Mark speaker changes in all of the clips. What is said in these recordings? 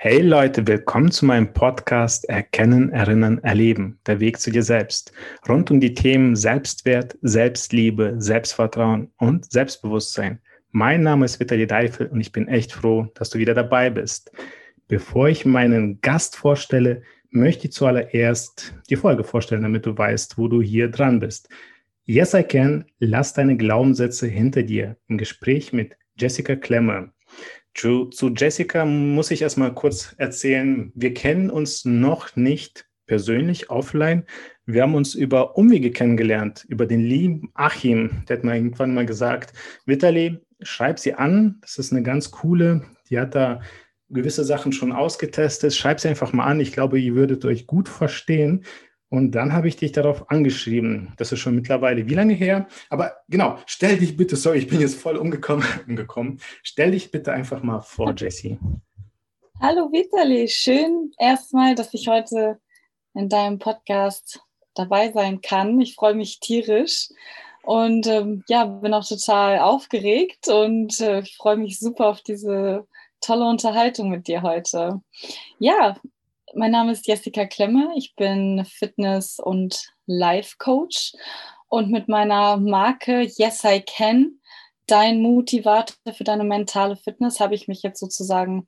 Speaker 1: Hey Leute, willkommen zu meinem Podcast Erkennen, Erinnern, Erleben, der Weg zu dir selbst. Rund um die Themen Selbstwert, Selbstliebe, Selbstvertrauen und Selbstbewusstsein. Mein Name ist Vitali Deifel und ich bin echt froh, dass du wieder dabei bist. Bevor ich meinen Gast vorstelle, möchte ich zuallererst die Folge vorstellen, damit du weißt, wo du hier dran bist. Yes, I can. Lass deine Glaubenssätze hinter dir im Gespräch mit Jessica Klemmer. Zu, zu Jessica muss ich erstmal kurz erzählen. Wir kennen uns noch nicht persönlich offline. Wir haben uns über Umwege kennengelernt, über den lieben Achim. Der hat mir irgendwann mal gesagt, Vitali, schreib sie an. Das ist eine ganz coole. Die hat da gewisse Sachen schon ausgetestet. Schreib sie einfach mal an. Ich glaube, ihr würdet euch gut verstehen. Und dann habe ich dich darauf angeschrieben. Das ist schon mittlerweile wie lange her? Aber genau, stell dich bitte, sorry, ich bin jetzt voll umgekommen. umgekommen. Stell dich bitte einfach mal vor, Jessie.
Speaker 2: Hallo Vitali, schön erstmal, dass ich heute in deinem Podcast dabei sein kann. Ich freue mich tierisch und ähm, ja, bin auch total aufgeregt und äh, ich freue mich super auf diese tolle Unterhaltung mit dir heute. Ja, mein Name ist Jessica Klemme. Ich bin Fitness- und Life-Coach. Und mit meiner Marke Yes I Can, dein Motivator für deine mentale Fitness, habe ich mich jetzt sozusagen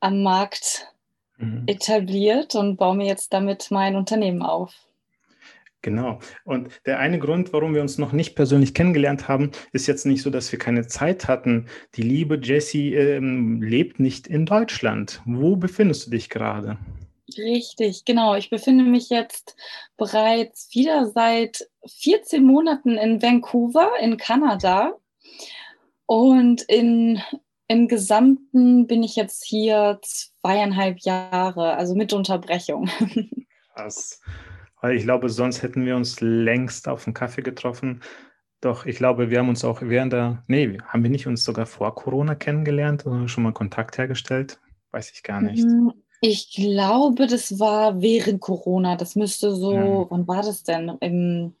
Speaker 2: am Markt mhm. etabliert und baue mir jetzt damit mein Unternehmen auf.
Speaker 1: Genau. Und der eine Grund, warum wir uns noch nicht persönlich kennengelernt haben, ist jetzt nicht so, dass wir keine Zeit hatten. Die liebe Jessie ähm, lebt nicht in Deutschland. Wo befindest du dich gerade?
Speaker 2: Richtig, genau. Ich befinde mich jetzt bereits wieder seit 14 Monaten in Vancouver in Kanada. Und in, im Gesamten bin ich jetzt hier zweieinhalb Jahre, also mit Unterbrechung.
Speaker 1: Krass. Weil ich glaube, sonst hätten wir uns längst auf einen Kaffee getroffen. Doch ich glaube, wir haben uns auch während der, nee, haben wir nicht uns sogar vor Corona kennengelernt oder schon mal Kontakt hergestellt? Weiß ich gar nicht. Mm,
Speaker 2: ich glaube, das war während Corona. Das müsste so, ja. wann war das denn? Im,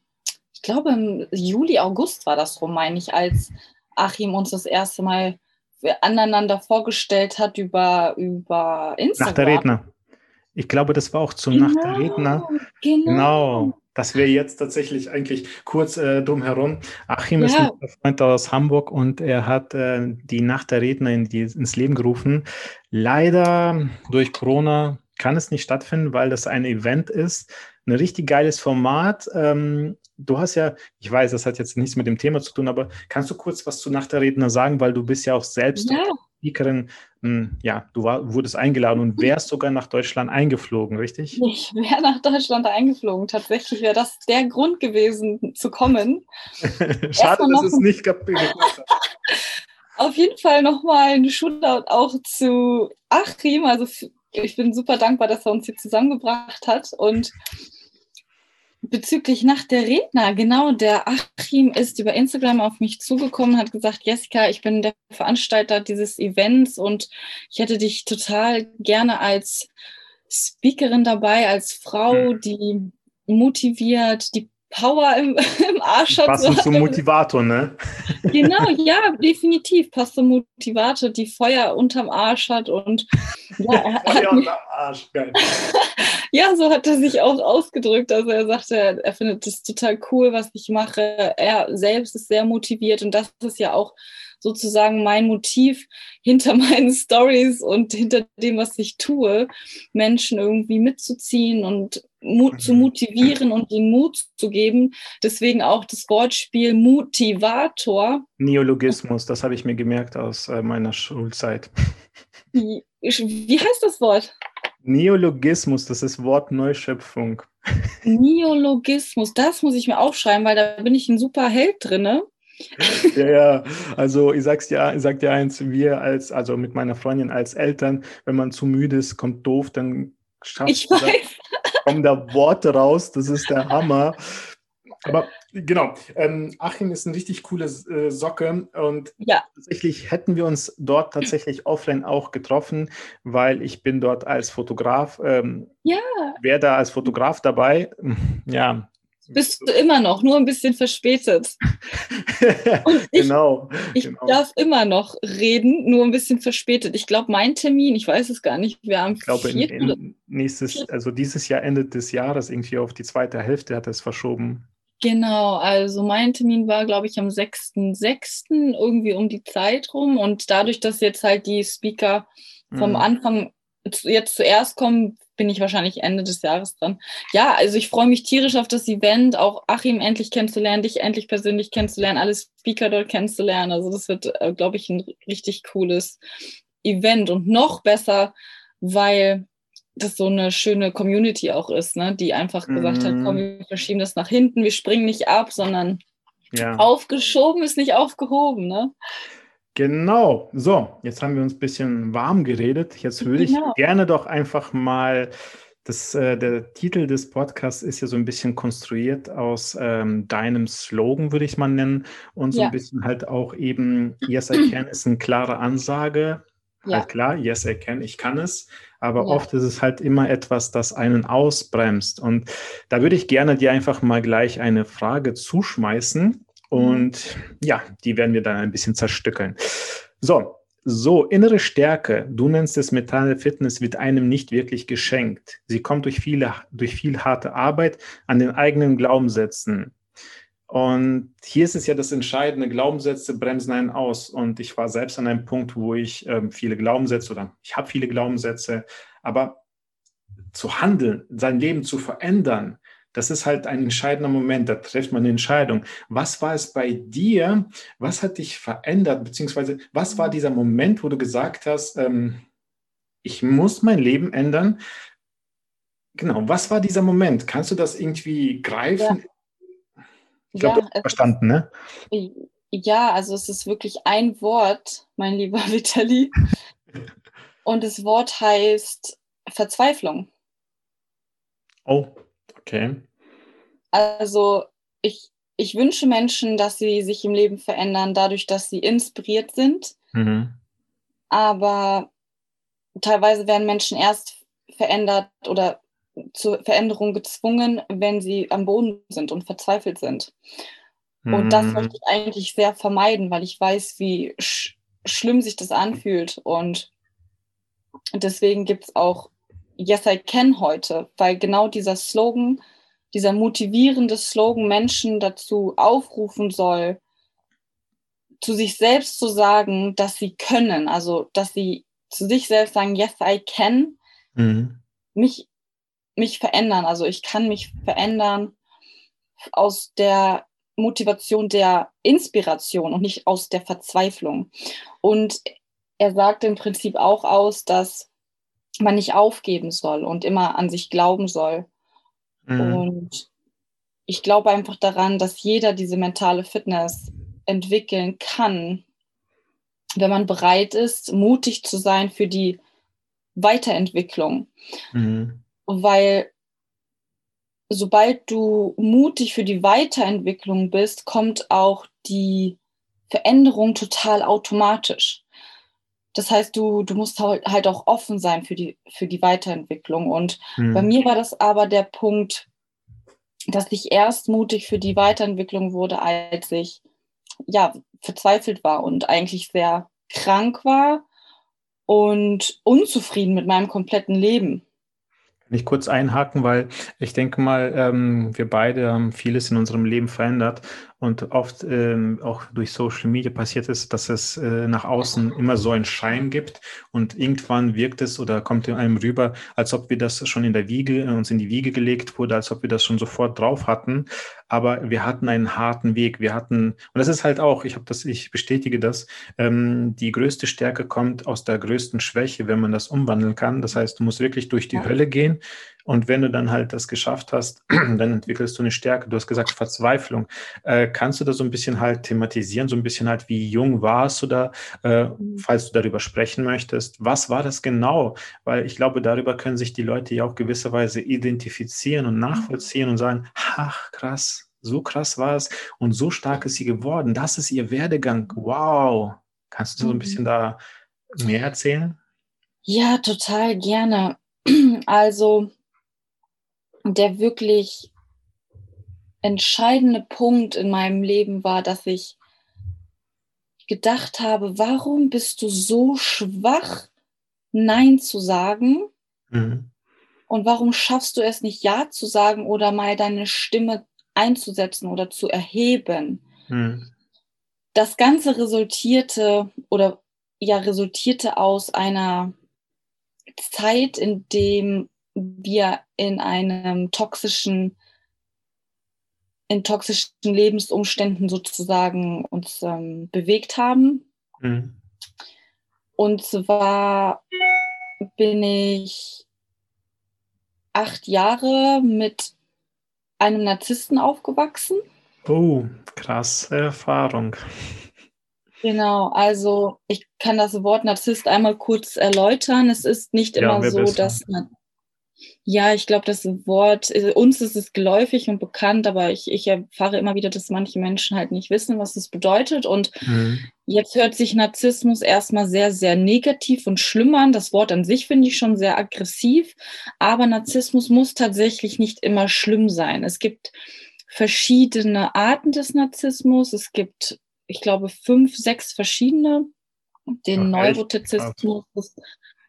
Speaker 2: ich glaube, im Juli, August war das rum, meine ich, als Achim uns das erste Mal aneinander vorgestellt hat über, über
Speaker 1: Instagram. Nach der Redner. Ich glaube, das war auch zum genau, Nacht der Redner. Genau. genau. Das wäre jetzt tatsächlich eigentlich kurz äh, drumherum. Achim ja. ist ein Freund aus Hamburg und er hat äh, die Nacht der Redner in die, ins Leben gerufen. Leider durch Corona kann es nicht stattfinden, weil das ein Event ist. Ein richtig geiles Format. Ähm, du hast ja, ich weiß, das hat jetzt nichts mit dem Thema zu tun, aber kannst du kurz was zu Nacht der Redner sagen, weil du bist ja auch selbst ja. Speakerin, hm, ja, du war, wurdest eingeladen und wärst sogar nach Deutschland eingeflogen, richtig?
Speaker 2: Ich wäre nach Deutschland eingeflogen. Tatsächlich wäre das der Grund gewesen, zu kommen.
Speaker 1: Schade, dass es nicht geklappt hat.
Speaker 2: Auf jeden Fall nochmal ein Shootout auch zu Achim. Also ich bin super dankbar, dass er uns hier zusammengebracht hat. Und bezüglich nach der Redner, genau, der Achim ist über Instagram auf mich zugekommen, hat gesagt, Jessica, ich bin der Veranstalter dieses Events und ich hätte dich total gerne als Speakerin dabei, als Frau, hm. die motiviert, die Power im, im Arsch
Speaker 1: hat. Passend zum Motivator, ne?
Speaker 2: Genau, ja, definitiv. Passt zum Motivator, die Feuer unterm Arsch hat und ja, er Feuer unterm Arsch, geil. ja, so hat er sich auch ausgedrückt. Also er sagte, er findet das total cool, was ich mache. Er selbst ist sehr motiviert und das ist ja auch sozusagen mein Motiv hinter meinen Stories und hinter dem, was ich tue, Menschen irgendwie mitzuziehen und Mut zu mhm. motivieren und den Mut zu geben. Deswegen auch das Wortspiel Motivator.
Speaker 1: Neologismus, das habe ich mir gemerkt aus äh, meiner Schulzeit.
Speaker 2: Wie, wie heißt das Wort?
Speaker 1: Neologismus, das ist Wort Neuschöpfung.
Speaker 2: Neologismus, das muss ich mir aufschreiben, weil da bin ich ein super Held drin.
Speaker 1: Ja, ja, also ich sag's dir, ich sag dir eins, wir als, also mit meiner Freundin als Eltern, wenn man zu müde ist, kommt doof, dann schafft. Da, kommen da Worte raus, das ist der Hammer. Aber genau, ähm, Achim ist ein richtig coole äh, Socke und ja. tatsächlich hätten wir uns dort tatsächlich offline auch getroffen, weil ich bin dort als Fotograf, ähm, ja. wäre da als Fotograf dabei. Ja,
Speaker 2: bist du immer noch, nur ein bisschen verspätet. Und ich, genau, ich genau. darf immer noch reden, nur ein bisschen verspätet. Ich glaube, mein Termin, ich weiß es gar nicht, wir haben
Speaker 1: Ich glaube, in, in nächstes, also dieses Jahr, Ende des Jahres, irgendwie auf die zweite Hälfte hat es verschoben.
Speaker 2: Genau, also mein Termin war, glaube ich, am 6.6. irgendwie um die Zeit rum. Und dadurch, dass jetzt halt die Speaker vom mhm. Anfang jetzt zuerst kommen, bin ich wahrscheinlich Ende des Jahres dran. Ja, also ich freue mich tierisch auf das Event, auch Achim endlich kennenzulernen, dich endlich persönlich kennenzulernen, alle Speaker dort kennenzulernen. Also das wird, äh, glaube ich, ein richtig cooles Event und noch besser, weil das so eine schöne Community auch ist, ne? die einfach gesagt mm. hat, komm, mhm. wir verschieben das nach hinten, wir springen nicht ab, sondern ja. aufgeschoben ist nicht aufgehoben. Ne?
Speaker 1: Genau. So, jetzt haben wir uns ein bisschen warm geredet. Jetzt würde ich genau. gerne doch einfach mal, das, äh, der Titel des Podcasts ist ja so ein bisschen konstruiert aus ähm, deinem Slogan, würde ich mal nennen. Und so ja. ein bisschen halt auch eben, Yes, I can ist eine klare Ansage. Ja. Halt klar, yes, I can, ich kann es. Aber ja. oft ist es halt immer etwas, das einen ausbremst. Und da würde ich gerne dir einfach mal gleich eine Frage zuschmeißen. Und ja, die werden wir dann ein bisschen zerstückeln. So, so, innere Stärke, du nennst es mentale Fitness, wird einem nicht wirklich geschenkt. Sie kommt durch, viele, durch viel harte Arbeit an den eigenen Glaubenssätzen. Und hier ist es ja das Entscheidende, Glaubenssätze bremsen einen aus. Und ich war selbst an einem Punkt, wo ich ähm, viele Glaubenssätze oder ich habe viele Glaubenssätze, aber zu handeln, sein Leben zu verändern, das ist halt ein entscheidender Moment, da trifft man eine Entscheidung. Was war es bei dir? Was hat dich verändert? Beziehungsweise was war dieser Moment, wo du gesagt hast, ähm, ich muss mein Leben ändern? Genau, was war dieser Moment? Kannst du das irgendwie greifen? Ja. Ich glaube, ja, du hast verstanden, ne?
Speaker 2: Ja, also es ist wirklich ein Wort, mein lieber Vitali. Und das Wort heißt Verzweiflung.
Speaker 1: Oh, Okay.
Speaker 2: Also ich, ich wünsche Menschen, dass sie sich im Leben verändern, dadurch, dass sie inspiriert sind. Mhm. Aber teilweise werden Menschen erst verändert oder zur Veränderung gezwungen, wenn sie am Boden sind und verzweifelt sind. Mhm. Und das mhm. möchte ich eigentlich sehr vermeiden, weil ich weiß, wie sch schlimm sich das anfühlt. Und deswegen gibt es auch Yes, I Can heute, weil genau dieser Slogan, dieser motivierende Slogan Menschen dazu aufrufen soll, zu sich selbst zu sagen, dass sie können, also dass sie zu sich selbst sagen, yes, I can, mhm. mich, mich verändern. Also ich kann mich verändern aus der Motivation der Inspiration und nicht aus der Verzweiflung. Und er sagt im Prinzip auch aus, dass man nicht aufgeben soll und immer an sich glauben soll. Mhm. Und ich glaube einfach daran, dass jeder diese mentale Fitness entwickeln kann, wenn man bereit ist, mutig zu sein für die Weiterentwicklung. Mhm. Weil sobald du mutig für die Weiterentwicklung bist, kommt auch die Veränderung total automatisch. Das heißt, du, du musst halt auch offen sein für die, für die Weiterentwicklung. Und mhm. bei mir war das aber der Punkt, dass ich erst mutig für die Weiterentwicklung wurde, als ich ja verzweifelt war und eigentlich sehr krank war und unzufrieden mit meinem kompletten Leben.
Speaker 1: Kann ich kurz einhaken, weil ich denke mal, ähm, wir beide haben vieles in unserem Leben verändert und oft ähm, auch durch Social Media passiert ist, dass es äh, nach außen immer so einen Schein gibt und irgendwann wirkt es oder kommt in einem rüber, als ob wir das schon in der Wiege, äh, uns in die Wiege gelegt wurde, als ob wir das schon sofort drauf hatten. Aber wir hatten einen harten Weg. Wir hatten, und das ist halt auch, ich habe das, ich bestätige das, ähm, die größte Stärke kommt aus der größten Schwäche, wenn man das umwandeln kann. Das heißt, du musst wirklich durch die ja. Hölle gehen und wenn du dann halt das geschafft hast, dann entwickelst du eine Stärke. Du hast gesagt Verzweiflung. Äh, kannst du da so ein bisschen halt thematisieren, so ein bisschen halt, wie jung warst du da, äh, mhm. falls du darüber sprechen möchtest? Was war das genau? Weil ich glaube, darüber können sich die Leute ja auch gewisserweise identifizieren und nachvollziehen und sagen, ach krass, so krass war es und so stark ist sie geworden. Das ist ihr Werdegang. Wow. Kannst du so ein mhm. bisschen da mehr erzählen?
Speaker 2: Ja, total gerne. Also der wirklich entscheidende Punkt in meinem Leben war, dass ich gedacht habe, warum bist du so schwach, Nein zu sagen? Mhm. Und warum schaffst du es nicht, Ja zu sagen oder mal deine Stimme einzusetzen oder zu erheben? Mhm. Das Ganze resultierte oder ja resultierte aus einer Zeit, in dem wir in einem toxischen in toxischen Lebensumständen sozusagen uns ähm, bewegt haben. Mhm. Und zwar bin ich acht Jahre mit einem Narzissten aufgewachsen.
Speaker 1: Oh, krasse Erfahrung.
Speaker 2: Genau, also ich kann das Wort Narzisst einmal kurz erläutern. Es ist nicht immer ja, so, besser. dass ja, ich glaube, das Wort, äh, uns ist es geläufig und bekannt, aber ich, ich erfahre immer wieder, dass manche Menschen halt nicht wissen, was es bedeutet. Und mhm. jetzt hört sich Narzissmus erstmal sehr, sehr negativ und schlimm an. Das Wort an sich finde ich schon sehr aggressiv, aber Narzissmus muss tatsächlich nicht immer schlimm sein. Es gibt verschiedene Arten des Narzissmus. Es gibt, ich glaube, fünf, sechs verschiedene. Den Neurotizismus,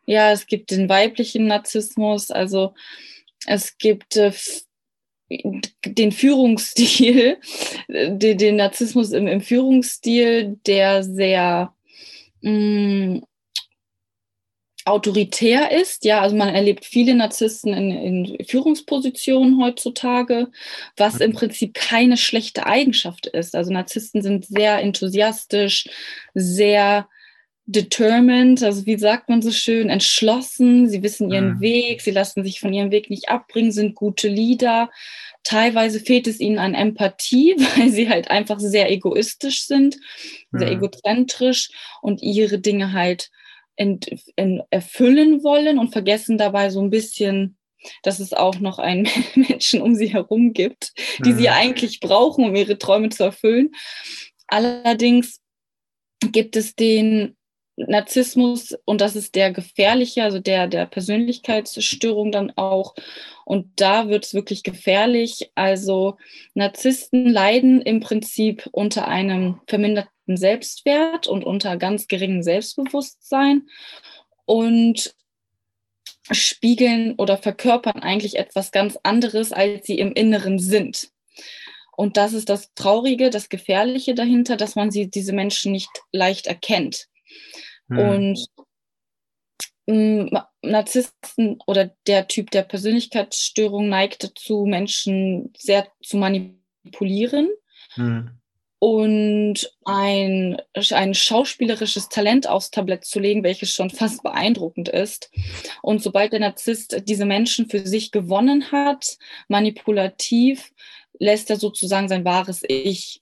Speaker 2: ja, es gibt den weiblichen Narzissmus, also es gibt äh, den Führungsstil, den, den Narzissmus im, im, Führungsstil, der sehr mh, mm, autoritär ist. Ja, also man erlebt viele Narzissten in, in, Führungspositionen heutzutage, was im Prinzip keine schlechte Eigenschaft ist. Also Narzissten sind sehr enthusiastisch, sehr determined, also wie sagt man so schön, entschlossen, sie wissen ihren mhm. Weg, sie lassen sich von ihrem Weg nicht abbringen, sind gute Leader. Teilweise fehlt es ihnen an Empathie, weil sie halt einfach sehr egoistisch sind, mhm. sehr egozentrisch und ihre Dinge halt ent, ent, erfüllen wollen und vergessen dabei so ein bisschen, dass es auch noch einen Menschen um sie herum gibt, die mhm. sie eigentlich brauchen, um ihre Träume zu erfüllen. Allerdings gibt es den Narzissmus und das ist der gefährliche, also der der Persönlichkeitsstörung dann auch. Und da wird es wirklich gefährlich. Also Narzissten leiden im Prinzip unter einem verminderten Selbstwert und unter ganz geringem Selbstbewusstsein und spiegeln oder verkörpern eigentlich etwas ganz anderes, als sie im Inneren sind. Und das ist das Traurige, das Gefährliche dahinter, dass man sie, diese Menschen nicht leicht erkennt. Hm. Und ähm, Narzissten oder der Typ der Persönlichkeitsstörung neigt dazu, Menschen sehr zu manipulieren hm. und ein, ein schauspielerisches Talent aufs Tablett zu legen, welches schon fast beeindruckend ist. Und sobald der Narzisst diese Menschen für sich gewonnen hat, manipulativ, lässt er sozusagen sein wahres Ich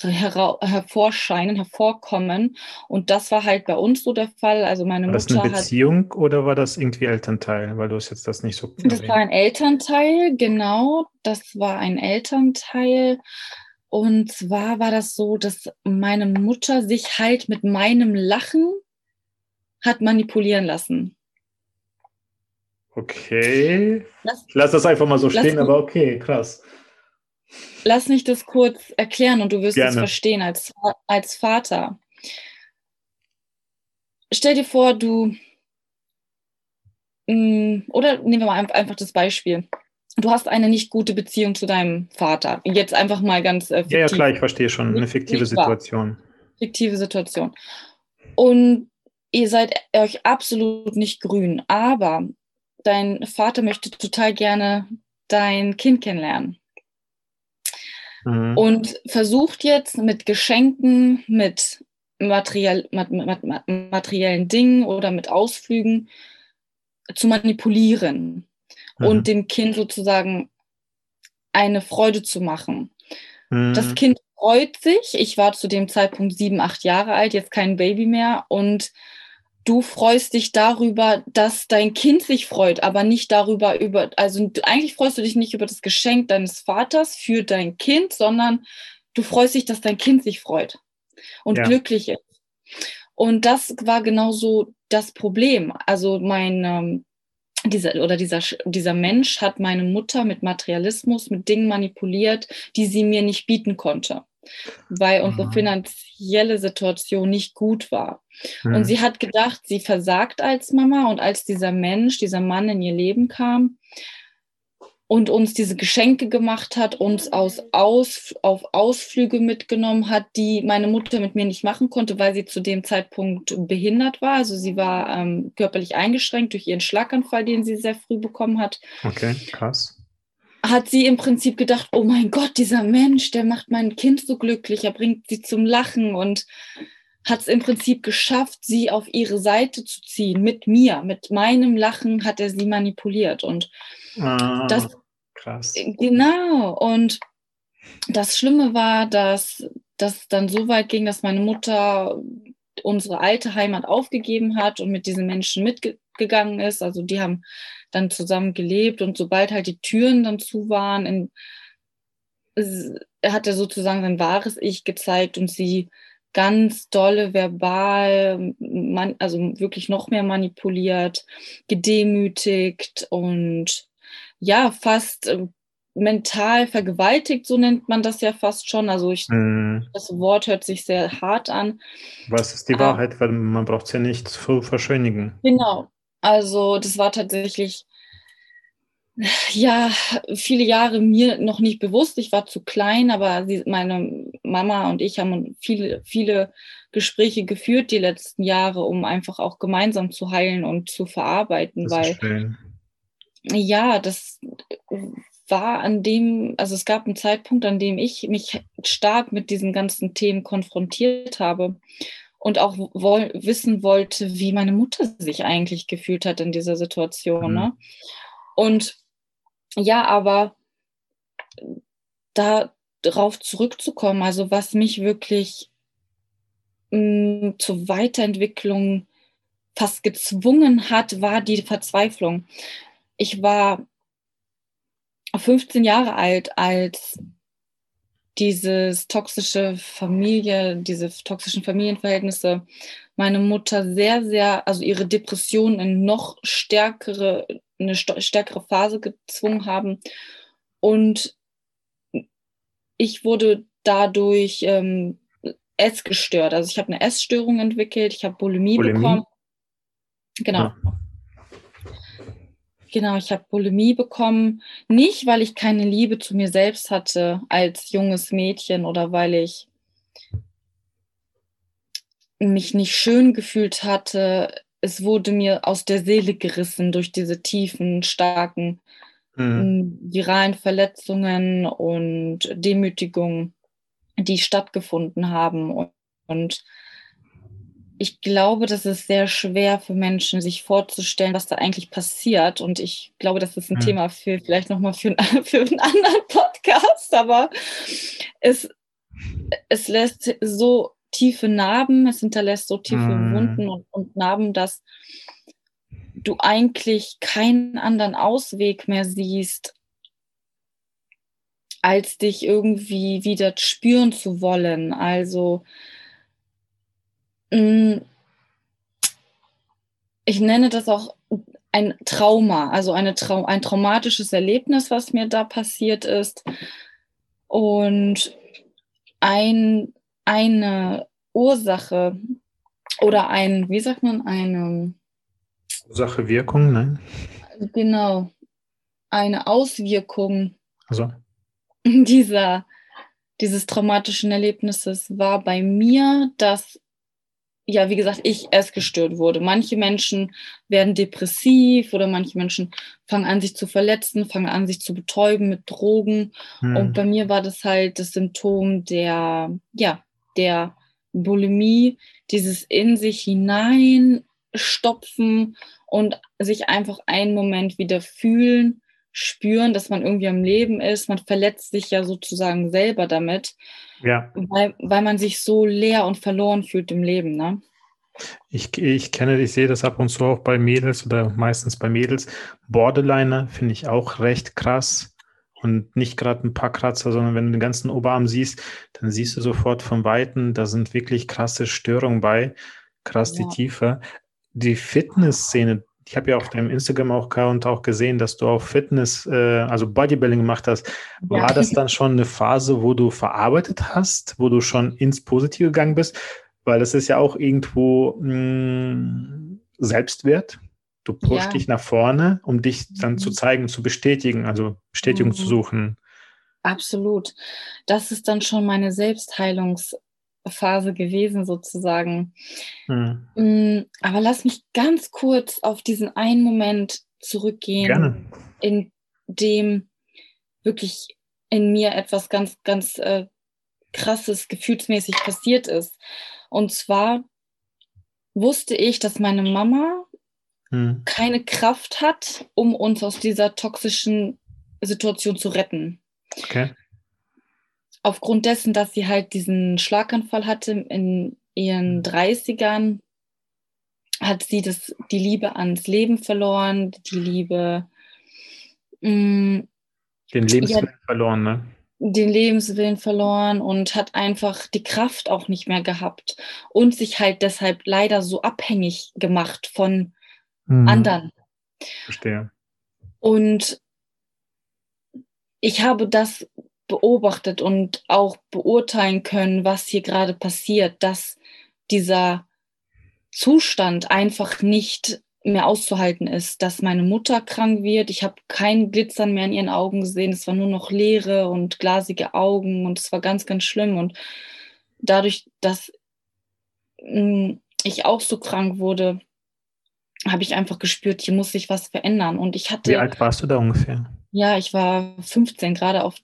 Speaker 2: hervorscheinen, hervorkommen. Und das war halt bei uns so der Fall. Also meine
Speaker 1: war
Speaker 2: Mutter.
Speaker 1: das eine Beziehung hat, oder war das irgendwie Elternteil? Weil du hast jetzt das nicht so.
Speaker 2: Das war ein Elternteil, genau. Das war ein Elternteil. Und zwar war das so, dass meine Mutter sich halt mit meinem Lachen hat manipulieren lassen.
Speaker 1: Okay. Lass, ich lasse das einfach mal so stehen, aber okay, krass.
Speaker 2: Lass mich das kurz erklären und du wirst Gerne. es verstehen als, als Vater. Stell dir vor, du, mm, oder nehmen wir mal einfach das Beispiel. Du hast eine nicht gute Beziehung zu deinem Vater. Jetzt einfach mal ganz.
Speaker 1: Äh, ja, ja, klar, ich verstehe schon. Eine fiktive Situation.
Speaker 2: Fiktive Situation. Und ihr seid euch absolut nicht grün, aber dein Vater möchte total gerne dein Kind kennenlernen mhm. und versucht jetzt mit Geschenken, mit materiell, materiellen Dingen oder mit Ausflügen zu manipulieren mhm. und dem Kind sozusagen eine Freude zu machen. Mhm. Das Kind freut sich. Ich war zu dem Zeitpunkt sieben, acht Jahre alt, jetzt kein Baby mehr und du freust dich darüber, dass dein Kind sich freut, aber nicht darüber, über, also eigentlich freust du dich nicht über das Geschenk deines Vaters für dein Kind, sondern du freust dich, dass dein Kind sich freut und ja. glücklich ist. Und das war genauso das Problem. Also mein ähm, dieser oder dieser, dieser Mensch hat meine Mutter mit Materialismus, mit Dingen manipuliert, die sie mir nicht bieten konnte, weil unsere mhm. finanzielle Situation nicht gut war. Mhm. Und sie hat gedacht, sie versagt als Mama und als dieser Mensch, dieser Mann in ihr Leben kam, und uns diese Geschenke gemacht hat, uns aus, aus, auf Ausflüge mitgenommen hat, die meine Mutter mit mir nicht machen konnte, weil sie zu dem Zeitpunkt behindert war. Also sie war ähm, körperlich eingeschränkt durch ihren Schlaganfall, den sie sehr früh bekommen hat.
Speaker 1: Okay, krass.
Speaker 2: Hat sie im Prinzip gedacht, oh mein Gott, dieser Mensch, der macht mein Kind so glücklich, er bringt sie zum Lachen und hat es im Prinzip geschafft, sie auf ihre Seite zu ziehen, mit mir, mit meinem Lachen hat er sie manipuliert. Und ah, das, krass. Genau. Und das Schlimme war, dass das dann so weit ging, dass meine Mutter unsere alte Heimat aufgegeben hat und mit diesen Menschen mitgegangen ist. Also die haben dann zusammen gelebt und sobald halt die Türen dann zu waren, in, hat er sozusagen sein wahres Ich gezeigt und sie ganz dolle verbal, man, also wirklich noch mehr manipuliert, gedemütigt und ja, fast äh, mental vergewaltigt, so nennt man das ja fast schon. Also ich, mm. das Wort hört sich sehr hart an.
Speaker 1: Was ist die Wahrheit? Weil man braucht es ja nicht zu verschönigen.
Speaker 2: Genau. Also das war tatsächlich ja, viele Jahre mir noch nicht bewusst. Ich war zu klein, aber sie, meine Mama und ich haben viele, viele Gespräche geführt die letzten Jahre, um einfach auch gemeinsam zu heilen und zu verarbeiten, das weil schön. ja, das war an dem, also es gab einen Zeitpunkt, an dem ich mich stark mit diesen ganzen Themen konfrontiert habe und auch woll wissen wollte, wie meine Mutter sich eigentlich gefühlt hat in dieser Situation. Mhm. Ne? Und ja, aber darauf zurückzukommen, also was mich wirklich mh, mm, zur Weiterentwicklung fast gezwungen hat, war die Verzweiflung. Ich war 15 Jahre alt, als dieses toxische Familie, diese toxischen Familienverhältnisse meine Mutter sehr, sehr, also ihre Depression in noch stärkere eine stärkere Phase gezwungen haben. Und ich wurde dadurch ähm, essgestört. Also ich habe eine Essstörung entwickelt, ich habe Bulimie, Bulimie, bekommen. Genau. Ja. Genau, ich habe Bulimie bekommen. Nicht, weil ich keine Liebe zu mir selbst hatte als junges Mädchen oder weil ich mich nicht schön gefühlt hatte es wurde mir aus der Seele gerissen durch diese tiefen, starken mhm. viralen Verletzungen und Demütigungen, die stattgefunden haben. Und, und ich glaube, das ist sehr schwer für Menschen, sich vorzustellen, was da eigentlich passiert. Und ich glaube, das ist ein mhm. Thema für vielleicht nochmal für, für einen anderen Podcast, aber es, es lässt so tiefe Narben, es hinterlässt so tiefe mm. Wunden und, und Narben, dass du eigentlich keinen anderen Ausweg mehr siehst, als dich irgendwie wieder spüren zu wollen. Also ich nenne das auch ein Trauma, also eine Trau ein traumatisches Erlebnis, was mir da passiert ist. Und ein eine Ursache oder ein, wie sagt man, eine
Speaker 1: Ursache, Wirkung, nein?
Speaker 2: Genau, eine Auswirkung
Speaker 1: also.
Speaker 2: dieser, dieses traumatischen Erlebnisses war bei mir, dass ja, wie gesagt, ich erst gestört wurde. Manche Menschen werden depressiv oder manche Menschen fangen an, sich zu verletzen, fangen an, sich zu betäuben mit Drogen. Hm. Und bei mir war das halt das Symptom der, ja, der Bulimie, dieses in sich hineinstopfen und sich einfach einen Moment wieder fühlen, spüren, dass man irgendwie am Leben ist. Man verletzt sich ja sozusagen selber damit,
Speaker 1: ja.
Speaker 2: weil, weil man sich so leer und verloren fühlt im Leben. Ne?
Speaker 1: Ich, ich kenne, ich sehe das ab und zu auch bei Mädels oder meistens bei Mädels. Borderliner finde ich auch recht krass und nicht gerade ein paar Kratzer, sondern wenn du den ganzen Oberarm siehst, dann siehst du sofort von Weitem, da sind wirklich krasse Störungen bei, krass ja. die Tiefe. Die Fitnessszene, ich habe ja auf deinem Instagram-Account auch gesehen, dass du auch Fitness, äh, also Bodybuilding gemacht hast. War ja. das dann schon eine Phase, wo du verarbeitet hast, wo du schon ins Positive gegangen bist? Weil das ist ja auch irgendwo mh, mm, Selbstwert. Du pushst ja. dich nach vorne, um dich dann mhm. zu zeigen, zu bestätigen, also Bestätigung mhm. zu suchen.
Speaker 2: Absolut. Das ist dann schon meine Selbstheilungsphase gewesen, sozusagen. Mhm. Aber lass mich ganz kurz auf diesen einen Moment zurückgehen, Gerne. in dem wirklich in mir etwas ganz, ganz äh, krasses gefühlsmäßig passiert ist. Und zwar wusste ich, dass meine Mama hm. keine Kraft hat, um uns aus dieser toxischen Situation zu retten. Okay. Aufgrund dessen, dass sie halt diesen Schlaganfall hatte in ihren 30ern, hat sie das, die Liebe ans Leben verloren, die Liebe.
Speaker 1: Mh, mm, den Lebenswillen verloren, ne?
Speaker 2: Den Lebenswillen verloren und hat einfach die Kraft auch nicht mehr gehabt und sich halt deshalb leider so abhängig gemacht von mhm. anderen.
Speaker 1: Verstehe.
Speaker 2: Und ich habe das beobachtet und auch beurteilen können, was hier gerade passiert, dass dieser Zustand einfach nicht mehr auszuhalten ist, dass meine Mutter krank wird. Ich habe kein Glitzern mehr in ihren Augen gesehen. Es war nur noch leere und glasige Augen und es war ganz, ganz schlimm. Und dadurch, dass hm, ich auch so krank wurde, habe ich einfach gespürt, hier muss sich was verändern. Und ich hatte.
Speaker 1: Wie alt warst du da ungefähr?
Speaker 2: Ja, ich war 15, gerade auf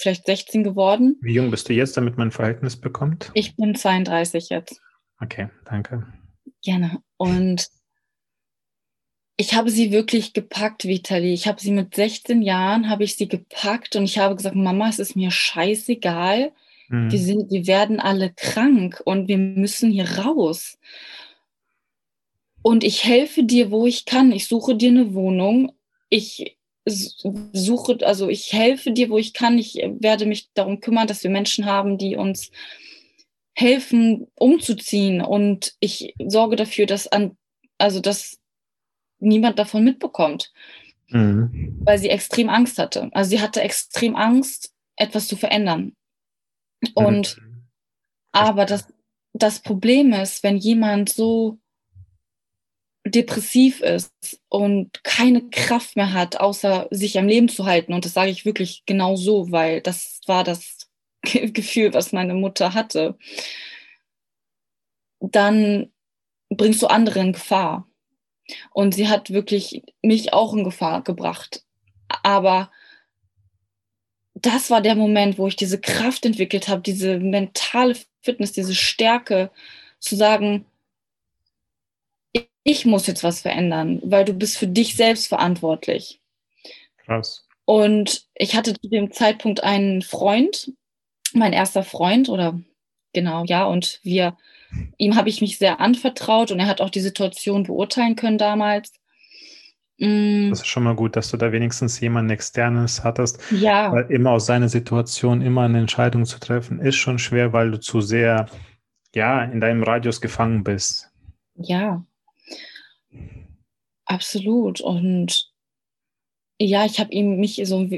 Speaker 2: vielleicht 16 geworden.
Speaker 1: Wie jung bist du jetzt, damit man ein Verhältnis bekommt?
Speaker 2: Ich bin 32 jetzt.
Speaker 1: Okay, danke.
Speaker 2: Gerne. Und ich habe sie wirklich gepackt, Vitali. Ich habe sie mit 16 Jahren, habe ich sie gepackt und ich habe gesagt, Mama, es ist mir scheißegal. Mhm. Wir, sind, wir werden alle krank und wir müssen hier raus. Und ich helfe dir, wo ich kann. Ich suche dir eine Wohnung. Ich suche, also ich helfe dir, wo ich kann. Ich werde mich darum kümmern, dass wir Menschen haben, die uns helfen, umzuziehen. Und ich sorge dafür, dass an, also dass niemand davon mitbekommt. Mhm. Weil sie extrem Angst hatte. Also sie hatte extrem Angst, etwas zu verändern. Und mhm. aber das, das Problem ist, wenn jemand so depressiv ist und keine Kraft mehr hat, außer sich am Leben zu halten. Und das sage ich wirklich genau so, weil das war das Gefühl, was meine Mutter hatte. Dann bringst du andere in Gefahr. Und sie hat wirklich mich auch in Gefahr gebracht. Aber das war der Moment, wo ich diese Kraft entwickelt habe, diese mentale Fitness, diese Stärke, zu sagen, ich muss jetzt was verändern, weil du bist für dich selbst verantwortlich. Krass. Und ich hatte zu dem Zeitpunkt einen Freund, mein erster Freund oder genau, ja, und wir, ihm habe ich mich sehr anvertraut und er hat auch die Situation beurteilen können damals.
Speaker 1: Mm. Das ist schon mal gut, dass du da wenigstens jemanden externes hattest.
Speaker 2: Ja.
Speaker 1: Weil immer aus seiner Situation immer eine Entscheidung zu treffen, ist schon schwer, weil du zu sehr, ja, in deinem Radius gefangen bist.
Speaker 2: Ja, Absolut. Und ja, ich habe ihm mich so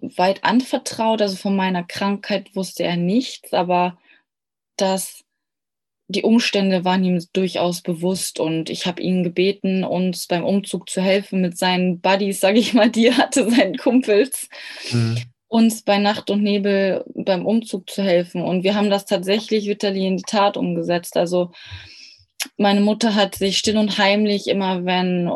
Speaker 2: weit anvertraut. Also von meiner Krankheit wusste er nichts, aber dass die Umstände waren ihm durchaus bewusst und ich habe ihn gebeten, uns beim Umzug zu helfen mit seinen Buddies, sage ich mal, die er hatte, seinen Kumpels, mhm. uns bei Nacht und Nebel beim Umzug zu helfen. Und wir haben das tatsächlich, Vitali, in die Tat umgesetzt. Also meine Mutter hat sich still und heimlich immer, wenn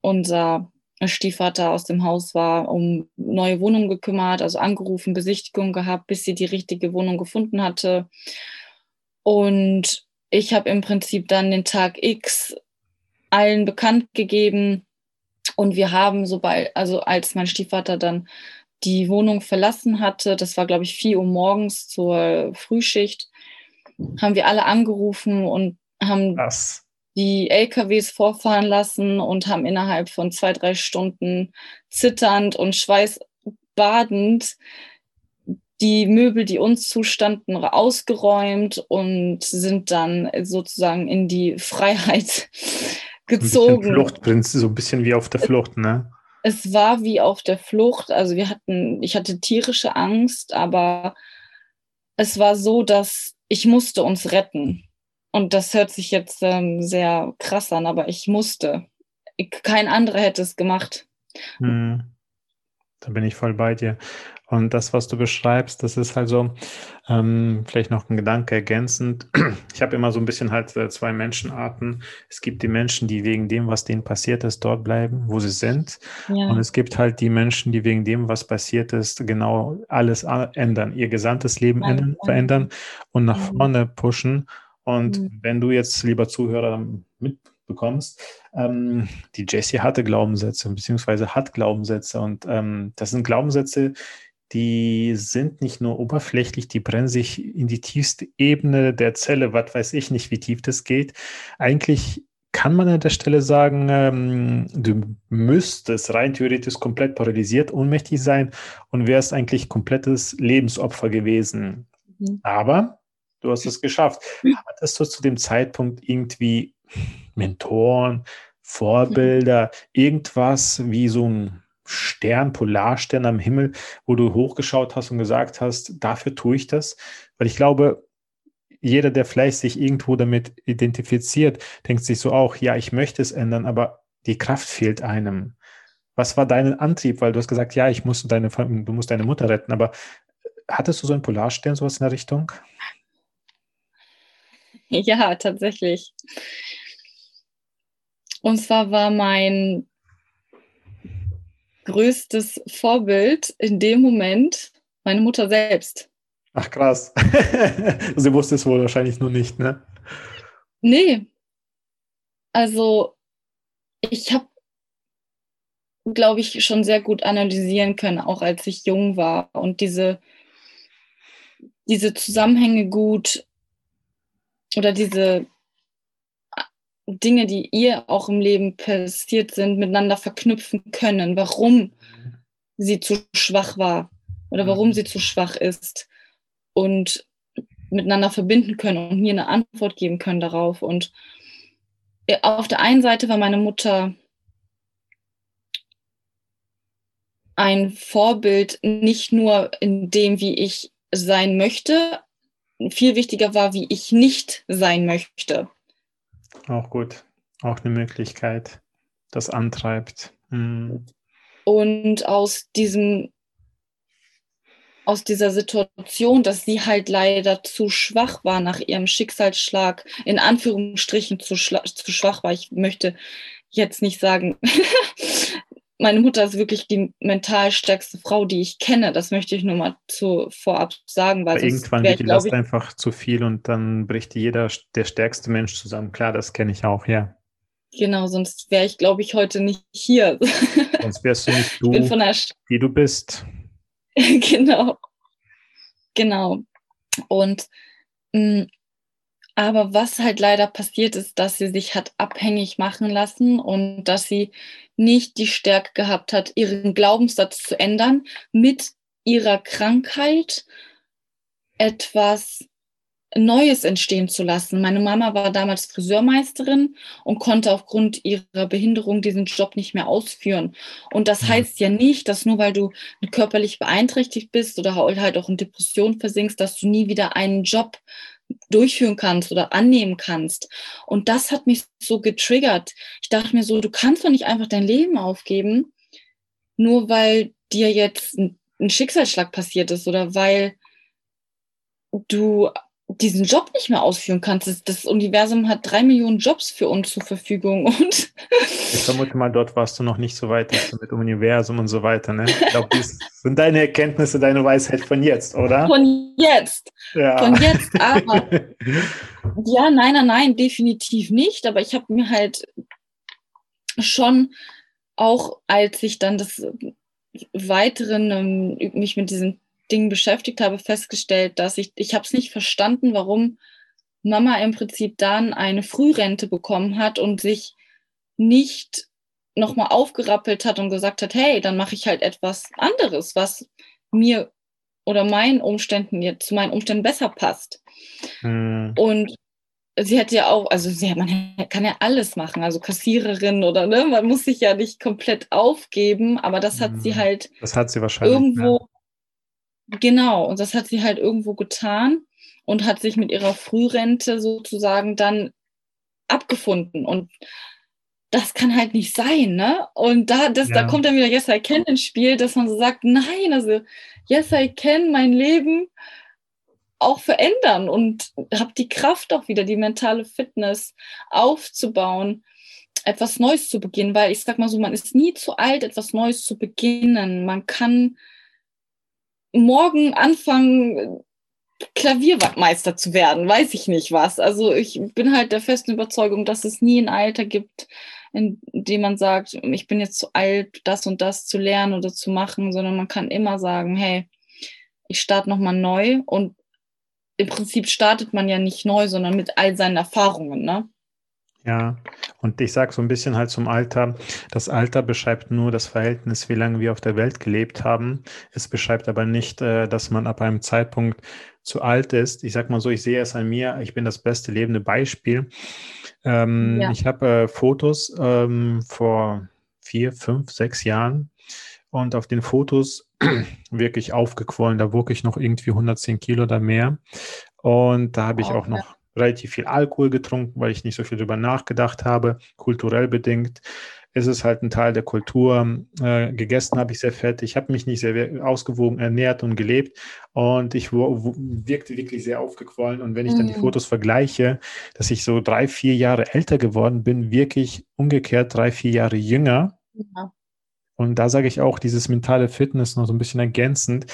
Speaker 2: unser Stiefvater aus dem Haus war, um neue Wohnungen gekümmert, also angerufen, Besichtigung gehabt, bis sie die richtige Wohnung gefunden hatte. Und ich habe im Prinzip dann den Tag X allen bekannt gegeben. Und wir haben, sobald, also als mein Stiefvater dann die Wohnung verlassen hatte, das war, glaube ich, 4 Uhr morgens zur Frühschicht, haben wir alle angerufen und haben Krass. die LKWs vorfahren lassen und haben innerhalb von zwei, drei Stunden zitternd und schweißbadend die Möbel, die uns zustanden, ausgeräumt und sind dann sozusagen in die Freiheit gezogen.
Speaker 1: Ein Fluchtprinz, so ein bisschen wie auf der Flucht, ne?
Speaker 2: Es war wie auf der Flucht. Also wir hatten, ich hatte tierische Angst, aber es war so, dass ich musste uns retten. Und das hört sich jetzt ähm, sehr krass an, aber ich musste. Ich, kein anderer hätte es gemacht.
Speaker 1: Hm. Da bin ich voll bei dir. Und das, was du beschreibst, das ist halt so, ähm, vielleicht noch ein Gedanke ergänzend. Ich habe immer so ein bisschen halt äh, zwei Menschenarten. Es gibt die Menschen, die wegen dem, was denen passiert ist, dort bleiben, wo sie sind. Ja. Und es gibt halt die Menschen, die wegen dem, was passiert ist, genau alles ändern, ihr gesamtes Leben ändern, verändern und nach mhm. vorne pushen. Und mhm. wenn du jetzt, lieber Zuhörer, mitbekommst, ähm, die Jessie hatte Glaubenssätze, beziehungsweise hat Glaubenssätze. Und ähm, das sind Glaubenssätze, die sind nicht nur oberflächlich, die brennen sich in die tiefste Ebene der Zelle, was weiß ich nicht, wie tief das geht. Eigentlich kann man an der Stelle sagen, ähm, du müsstest rein theoretisch komplett paralysiert, ohnmächtig sein und wärst eigentlich komplettes Lebensopfer gewesen. Mhm. Aber du hast es geschafft. Hattest du zu dem Zeitpunkt irgendwie Mentoren, Vorbilder, irgendwas wie so ein Stern, Polarstern am Himmel, wo du hochgeschaut hast und gesagt hast, dafür tue ich das? Weil ich glaube, jeder, der vielleicht sich irgendwo damit identifiziert, denkt sich so auch, ja, ich möchte es ändern, aber die Kraft fehlt einem. Was war dein Antrieb? Weil du hast gesagt, ja, ich muss deine, du musst deine Mutter retten, aber hattest du so einen Polarstern, sowas in der Richtung?
Speaker 2: Ja, tatsächlich. Und zwar war mein größtes Vorbild in dem Moment meine Mutter selbst.
Speaker 1: Ach krass. Sie wusste es wohl wahrscheinlich nur nicht, ne?
Speaker 2: Nee. Also ich habe, glaube ich, schon sehr gut analysieren können, auch als ich jung war und diese, diese Zusammenhänge gut oder diese Dinge, die ihr auch im Leben passiert sind, miteinander verknüpfen können, warum sie zu schwach war oder warum mhm. sie zu schwach ist und miteinander verbinden können und mir eine Antwort geben können darauf. Und äh, auf der einen Seite war meine Mutter ein Vorbild, nicht nur in dem, wie ich sein möchte, viel wichtiger war, wie ich nicht sein möchte.
Speaker 1: Auch gut. Auch eine Möglichkeit, das antreibt. Mhm.
Speaker 2: Und aus diesem, aus dieser Situation, dass sie halt leider zu schwach war nach ihrem Schicksalsschlag, in Anführungsstrichen zu, zu schwach war. Ich möchte jetzt nicht sagen, meine Mutter ist wirklich die mental stärkste Frau, die ich kenne. Das möchte ich nur mal zu, vorab sagen.
Speaker 1: Weil irgendwann wird die Last ich, einfach zu viel und dann bricht jeder, der stärkste Mensch zusammen. Klar, das kenne ich auch, ja.
Speaker 2: Genau, sonst wäre ich, glaube ich, heute nicht hier.
Speaker 1: Sonst wärst du nicht du, wie du bist.
Speaker 2: genau. Genau. Und mh, mm, aber was halt leider passiert ist, dass sie sich hat abhängig machen lassen und dass sie nicht die Stärke gehabt hat, ihren Glaubenssatz zu ändern, mit ihrer Krankheit etwas Neues entstehen zu lassen. Meine Mama war damals Friseurmeisterin und konnte aufgrund ihrer Behinderung diesen Job nicht mehr ausführen. Und das mhm. heißt ja nicht, dass nur weil du körperlich beeinträchtigt bist oder halt auch in Depression versinkst, dass du nie wieder einen Job durchführen kannst oder annehmen kannst. Und das hat mich so getriggert. Ich dachte mir so, du kannst doch nicht einfach dein Leben aufgeben, nur weil dir jetzt ein, Schicksalsschlag passiert ist oder weil du diesen Job nicht mehr ausführen kannst. Das, Universum hat drei Millionen Jobs für uns zur Verfügung. Und
Speaker 1: ich vermute mal, dort warst du noch nicht so weit mit dem Universum und so weiter. Ne? Ich glaube, das sind deine Erkenntnisse, deine Weisheit von jetzt, oder?
Speaker 2: Von jetzt. Ja. Von jetzt, aber. ja, nein, nein, nein, definitiv nicht. Aber ich habe mir halt schon auch, als ich dann das Weiteren ähm, mich mit diesen Dingen beschäftigt habe, festgestellt, dass ich, ich habe es nicht verstanden, warum Mama im Prinzip dann eine Frührente bekommen hat und sich nicht nochmal aufgerappelt hat und gesagt hat, hey, dann mache ich halt etwas anderes, was mir oder meinen Umständen jetzt zu meinen Umständen besser passt. Hm. Und sie hätte ja auch, also sie, man kann ja alles machen, also Kassiererin oder ne, man muss sich ja nicht komplett aufgeben, aber das hat sie mhm. halt.
Speaker 1: Das hat sie wahrscheinlich.
Speaker 2: Irgendwo, ja. Genau, und das hat sie halt irgendwo getan und hat sich mit ihrer Frührente sozusagen dann abgefunden. Und das kann halt nicht sein, ne? Und da, das, ja. da kommt dann wieder Yes, I Can ins Spiel, dass man so sagt, nein, also Yes, I Can, mein Leben auch verändern und habe die Kraft auch wieder, die mentale Fitness aufzubauen, etwas Neues zu beginnen, weil ich sag mal so, man ist nie zu alt, etwas Neues zu beginnen. Man kann morgen anfangen, Klaviermeister zu werden, weiß ich nicht was. Also ich bin halt der festen Überzeugung, dass es nie ein Alter gibt, in dem man sagt, ich bin jetzt zu alt, das und das zu lernen oder zu machen, sondern man kann immer sagen, hey, ich starte nochmal neu und im Prinzip startet man ja nicht neu, sondern mit all seinen Erfahrungen, ne?
Speaker 1: Ja, und ich sage so ein bisschen halt zum Alter, das Alter beschreibt nur das Verhältnis, wie lange wir auf der Welt gelebt haben. Es beschreibt aber nicht, äh, dass man ab einem Zeitpunkt zu alt ist. Ich sage mal so, ich sehe es an mir, ich bin das beste lebende Beispiel. Ähm, ja. Ich habe äh, Fotos ähm, vor vier, fünf, sechs Jahren und auf den Fotos wirklich aufgequollen. Da wog ich noch irgendwie 110 Kilo oder mehr. Und da habe ich auch noch relativ viel Alkohol getrunken, weil ich nicht so viel darüber nachgedacht habe, kulturell bedingt. Es ist halt ein Teil der Kultur. Äh, gegessen habe ich sehr fett. Ich habe mich nicht sehr ausgewogen ernährt und gelebt. Und ich wirkte wirklich sehr aufgequollen. Und wenn ich dann die mhm. Fotos vergleiche, dass ich so drei, vier Jahre älter geworden bin, wirklich umgekehrt drei, vier Jahre jünger. Ja. Und da sage ich auch, dieses mentale Fitness noch so ein bisschen ergänzend.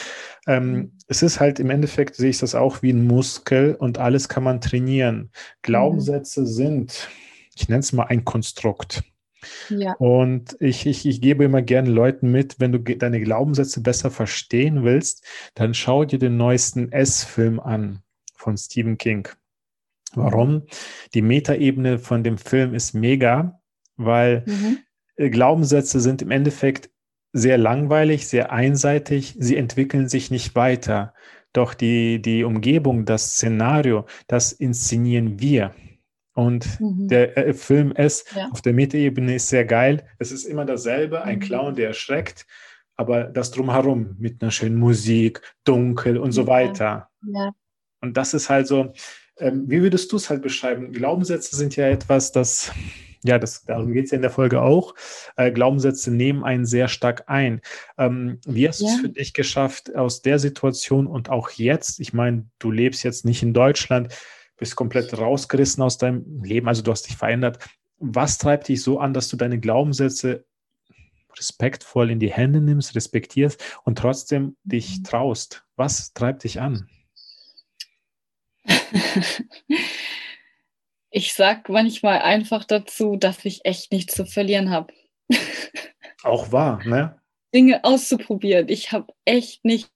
Speaker 1: Ähm, mhm. es ist halt im Endeffekt, sehe ich das auch wie ein Muskel und alles kann man trainieren. Glaubenssätze mhm. sind, ich nenne es mal ein Konstrukt. Ja. Und ich, ich, ich gebe immer gerne Leuten mit, wenn du deine Glaubenssätze besser verstehen willst, dann schau dir den neuesten S-Film an von Stephen King. Warum? Die Metaebene von dem Film ist mega, weil mhm. Äh, Glaubenssätze sind im Endeffekt sehr langweilig, sehr einseitig, sie entwickeln sich nicht weiter. Doch die, die Umgebung, das Szenario, das inszenieren wir. Und mhm. der äh, Film S ja. auf der Metaebene ist sehr geil. Es ist immer dasselbe, ein mhm. Clown, der erschreckt, aber das drumherum mit einer schönen Musik, dunkel und ja. so weiter. Ja. Und das ist halt so, ähm, wie würdest du es halt beschreiben? Glaubenssätze sind ja etwas, das ja, das, darum geht es ja in der Folge auch. Äh, Glaubenssätze nehmen einen sehr stark ein. Ähm, wie hast ja. du es für dich geschafft, aus der Situation und auch jetzt, ich meine, du lebst jetzt nicht in Deutschland, bist komplett rausgerissen aus deinem Leben, also du hast dich verändert. Was treibt dich so an, dass du deine Glaubenssätze respektvoll in die Hände nimmst, respektierst und trotzdem dich mhm. traust? Was treibt dich an?
Speaker 2: ich sag manchmal einfach dazu, dass ich echt nichts zu verlieren habe.
Speaker 1: Auch wahr, ne?
Speaker 2: Dinge auszuprobieren. Ich habe echt nichts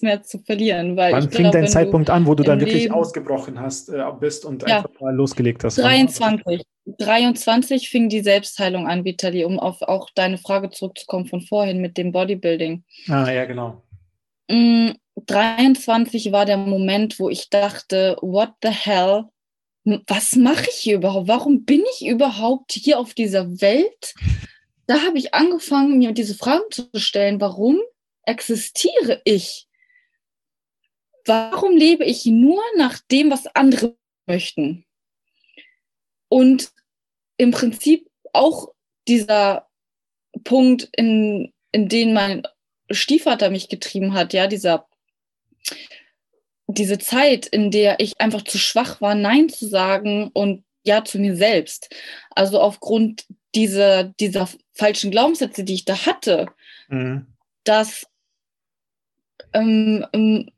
Speaker 2: mehr zu verlieren. Weil
Speaker 1: Wann fing dein Zeitpunkt an, wo du dann wirklich Leben, ausgebrochen hast, äh, bist und ja, einfach mal losgelegt hast?
Speaker 2: 23. 23 fing die Selbstheilung an, Vitali, um auf auch deine Frage zurückzukommen von vorhin mit dem Bodybuilding.
Speaker 1: Ah, ja, genau.
Speaker 2: 23 mm, war der Moment, wo ich dachte, what the hell? Was mache ich hier überhaupt? Warum bin ich überhaupt hier auf dieser Welt? Da habe ich angefangen, mir diese Fragen zu stellen. Warum existiere ich? Warum lebe ich nur nach dem, was andere möchten? Und im Prinzip auch dieser Punkt, in, in den mein Stiefvater mich getrieben hat, ja, dieser diese Zeit, in der ich einfach zu schwach war, Nein zu sagen und Ja zu mir selbst. Also aufgrund dieser, dieser falschen Glaubenssätze, die ich da hatte, mhm. dass, ähm, ähm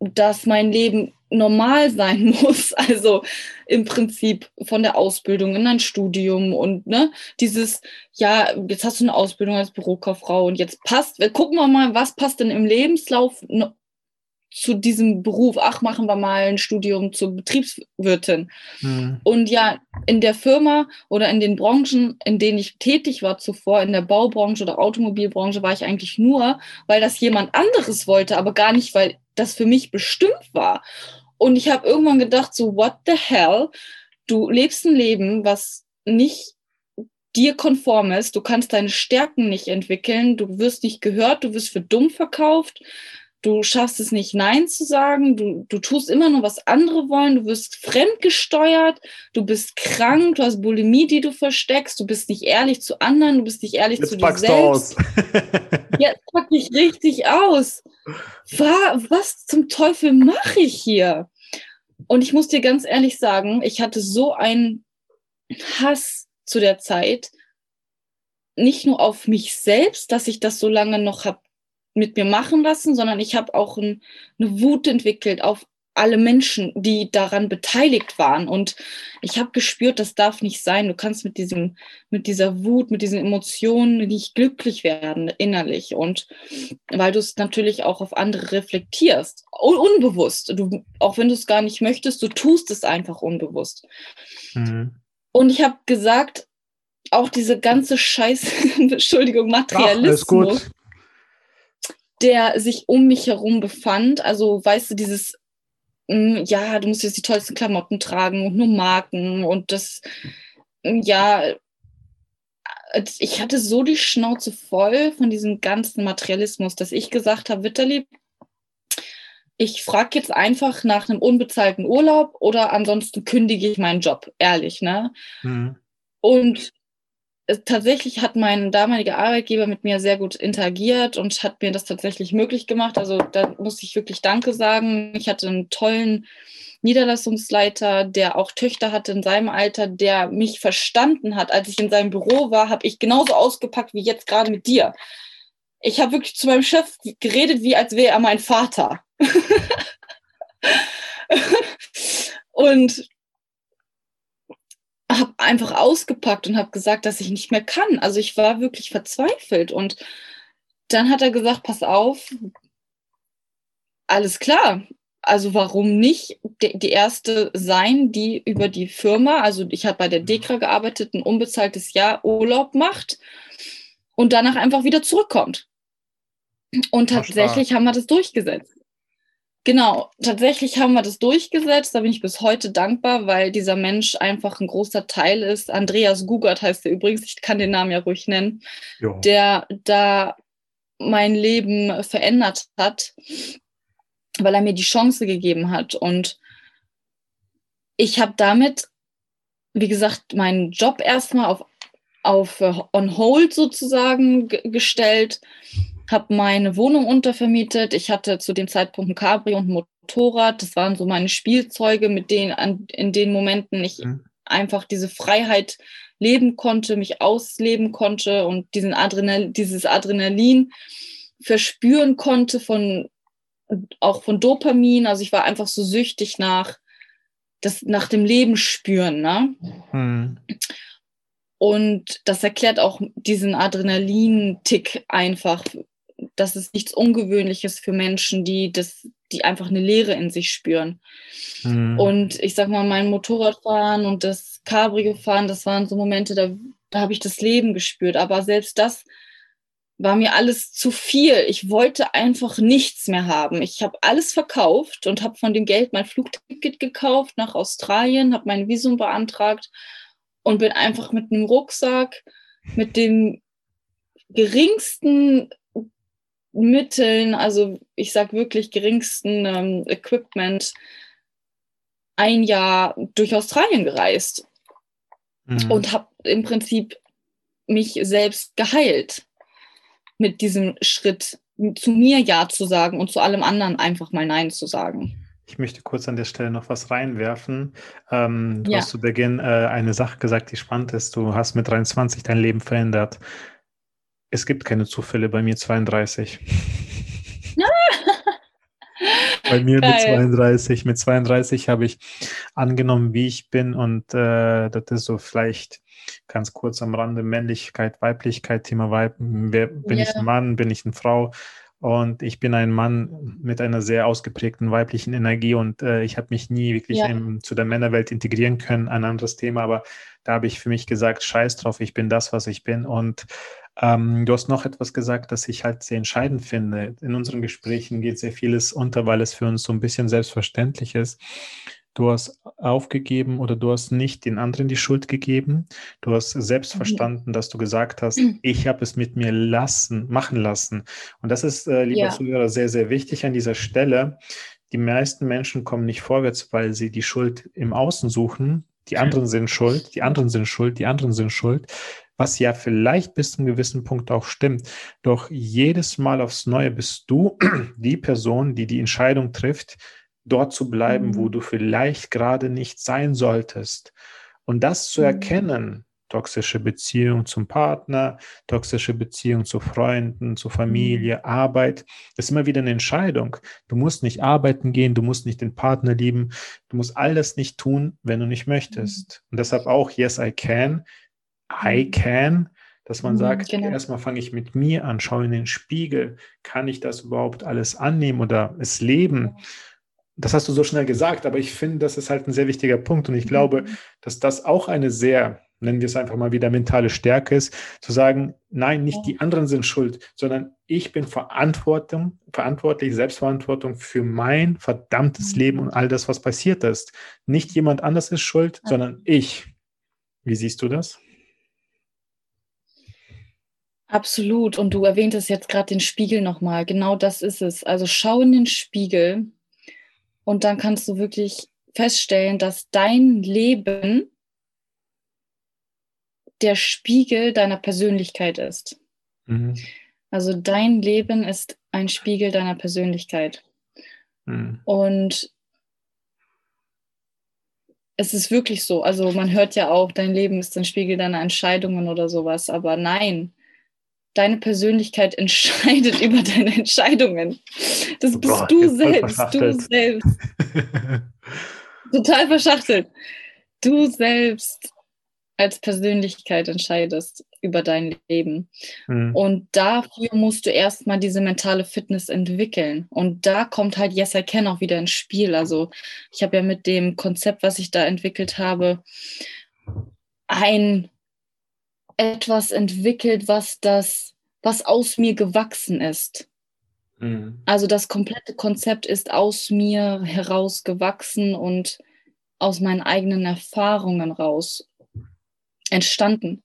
Speaker 2: dass mein Leben normal sein muss. Also im Prinzip von der Ausbildung in ein Studium und ne, dieses, ja, jetzt hast du eine Ausbildung als Bürokauffrau und jetzt passt, gucken wir mal, was passt denn im Lebenslauf zu diesem Beruf, ach, machen wir mal ein Studium zur Betriebswirtin. Mhm. Und ja, in der Firma oder in den Branchen, in denen ich tätig war zuvor, in der Baubranche oder Automobilbranche, war ich eigentlich nur, weil das jemand anderes wollte, aber gar nicht, weil das für mich bestimmt war. Und ich habe irgendwann gedacht, so, what the hell? du lebst ein Leben, was nicht dir konform ist. Du kannst deine Stärken nicht entwickeln. Du wirst nicht gehört. Du wirst für dumm verkauft. Du schaffst es nicht, Nein zu sagen. Du, du tust immer nur, was andere wollen. Du wirst fremdgesteuert. Du bist krank. Du hast Bulimie, die du versteckst. Du bist nicht ehrlich zu anderen. Du bist nicht ehrlich Jetzt zu dir selbst. Du aus. Jetzt pack ich richtig aus. Was zum Teufel mache ich hier? Und ich muss dir ganz ehrlich sagen, ich hatte so einen Hass zu der Zeit, nicht nur auf mich selbst, dass ich das so lange noch habe mit mir machen lassen, sondern ich habe auch ein, eine Wut entwickelt auf alle Menschen, die daran beteiligt waren. Und ich habe gespürt, das darf nicht sein. Du kannst mit diesem, mit dieser Wut, mit diesen Emotionen nicht glücklich werden innerlich. Und weil du es natürlich auch auf andere reflektierst, unbewusst. Du, auch wenn du es gar nicht möchtest, du tust es einfach unbewusst. Mhm. Und ich habe gesagt, auch diese ganze Scheiß, Entschuldigung, Materialismus, Ach, der sich um mich herum befand. Also, weißt du, dieses, mh, hm, ja, du musst jetzt die tollsten Klamotten tragen und nur Marken und das, mh, hm, ja, ich hatte so die Schnauze voll von diesem ganzen Materialismus, dass ich gesagt habe, Witterlieb, ich frage jetzt einfach nach einem unbezahlten Urlaub oder ansonsten kündige ich meinen Job, ehrlich, ne? Mhm. Und tatsächlich hat mein damaliger Arbeitgeber mit mir sehr gut interagiert und hat mir das tatsächlich möglich gemacht. Also da muss ich wirklich Danke sagen. Ich hatte einen tollen Niederlassungsleiter, der auch Töchter hatte in seinem Alter, der mich verstanden hat. Als ich in seinem Büro war, habe ich genauso ausgepackt wie jetzt gerade mit dir. Ich habe wirklich zu meinem Chef geredet, wie als wäre er mein Vater. und habe einfach ausgepackt und habe gesagt, dass ich nicht mehr kann. Also ich war wirklich verzweifelt. Und dann hat er gesagt, pass auf, alles klar. Also warum nicht die erste sein, die über die Firma, also ich habe bei der Dekra gearbeitet, ein unbezahltes Jahr Urlaub macht und danach einfach wieder zurückkommt. Und tatsächlich haben wir das durchgesetzt. Genau, tatsächlich haben wir das durchgesetzt. Da bin ich bis heute dankbar, weil dieser Mensch einfach ein großer Teil ist. Andreas Gugert heißt er übrigens, ich kann den Namen ja ruhig nennen, jo. der da mein Leben verändert hat, weil er mir die Chance gegeben hat. Und ich habe damit, wie gesagt, meinen Job erstmal auf, auf on hold sozusagen gestellt habe meine Wohnung untervermietet. Ich hatte zu dem Zeitpunkt ein Cabrio und ein Motorrad. Das waren so meine Spielzeuge, mit denen an, in den Momenten ich mhm. einfach diese Freiheit leben konnte, mich ausleben konnte und diesen Adrenal dieses Adrenalin verspüren konnte von auch von Dopamin. Also ich war einfach so süchtig nach das nach dem Leben spüren. Ne? Mhm. Und das erklärt auch diesen Adrenalin-Tick einfach, das ist nichts Ungewöhnliches für Menschen, die das, die einfach eine Leere in sich spüren. Mhm. Und ich sag mal, mein Motorradfahren und das Cabrio fahren, das waren so Momente, da, da habe ich das Leben gespürt. Aber selbst das war mir alles zu viel. Ich wollte einfach nichts mehr haben. Ich habe alles verkauft und habe von dem Geld mein Flugticket gekauft nach Australien, habe mein Visum beantragt und bin einfach mit einem Rucksack, mit dem geringsten Mitteln, also ich sag wirklich geringsten ähm, Equipment, ein Jahr durch Australien gereist mhm. und habe im Prinzip mich selbst geheilt mit diesem Schritt, zu mir Ja zu sagen und zu allem anderen einfach mal Nein zu sagen.
Speaker 1: Ich möchte kurz an der Stelle noch was reinwerfen. Ähm, du ja. hast zu Beginn äh, eine Sache gesagt, die spannend ist. Du hast mit 23 dein Leben verändert. Es gibt keine Zufälle bei mir 32. bei mir Geil. mit 32. Mit 32 habe ich angenommen, wie ich bin und äh, das ist so vielleicht ganz kurz am Rande Männlichkeit, Weiblichkeit, Thema Weib. Wer, bin yeah. ich ein Mann, bin ich eine Frau? Und ich bin ein Mann mit einer sehr ausgeprägten weiblichen Energie und äh, ich habe mich nie wirklich ja. im, zu der Männerwelt integrieren können. Ein anderes Thema, aber da habe ich für mich gesagt, scheiß drauf, ich bin das, was ich bin. Und ähm, du hast noch etwas gesagt, das ich halt sehr entscheidend finde. In unseren Gesprächen geht sehr vieles unter, weil es für uns so ein bisschen selbstverständlich ist. du hast aufgegeben oder du hast nicht den anderen die Schuld gegeben. Du hast selbst mhm. verstanden, dass du gesagt hast, ich habe es mit mir lassen, machen lassen. Und das ist, äh, lieber ja. Zuhörer, sehr, sehr wichtig an dieser Stelle. Die meisten Menschen kommen nicht vorwärts, weil sie die Schuld im Außen suchen. Die anderen sind schuld, die anderen sind schuld, die anderen sind schuld was ja vielleicht bis zu einem gewissen Punkt auch stimmt. Doch jedes Mal aufs Neue bist du die Person, die die Entscheidung trifft, dort zu bleiben, mhm. wo du vielleicht gerade nicht sein solltest. Und das zu mhm. erkennen, toxische Beziehung zum Partner, toxische Beziehung zu Freunden, zu Familie, mhm. Arbeit, ist immer wieder eine Entscheidung. Du musst nicht arbeiten gehen, du musst nicht den Partner lieben, du musst alles nicht tun, wenn du nicht möchtest. Mhm. Und deshalb auch, yes, I can, I mhm. can, dass man sagt, genau. erstmal fange ich mit mir an, schaue in den Spiegel, kann ich das überhaupt alles annehmen oder es leben? Das hast du so schnell gesagt, aber ich finde, das ist halt ein sehr wichtiger Punkt und ich glaube, mhm. dass das auch eine sehr, nennen wir es einfach mal wieder mentale Stärke ist, zu sagen, nein, nicht die anderen sind schuld, sondern ich bin Verantwortung, verantwortlich, Selbstverantwortung für mein verdammtes mhm. Leben und all das, was passiert ist. Nicht jemand anders ist schuld, sondern ich. Wie siehst du das?
Speaker 2: Absolut. Und du erwähntest jetzt gerade den Spiegel nochmal. Genau das ist es. Also schau in den Spiegel und dann kannst du wirklich feststellen, dass dein Leben der Spiegel deiner Persönlichkeit ist. Mhm. Also dein Leben ist ein Spiegel deiner Persönlichkeit. Mhm. Und es ist wirklich so. Also man hört ja auch, dein Leben ist ein Spiegel deiner Entscheidungen oder sowas. Aber nein, deine Persönlichkeit entscheidet über deine Entscheidungen. Das bist Boah, du selbst. Du selbst. Total verschachtelt. Du selbst als Persönlichkeit entscheidest über dein Leben. Mhm. Und dafür musst du erstmal diese mentale Fitness entwickeln. Und da kommt halt Yes, I Can auch wieder ins Spiel. Also ich habe ja mit dem Konzept, was ich da entwickelt habe, ein etwas entwickelt, was das, was aus mir gewachsen ist. Mhm. Also das komplette Konzept ist aus mir heraus gewachsen und aus meinen eigenen Erfahrungen raus entstanden.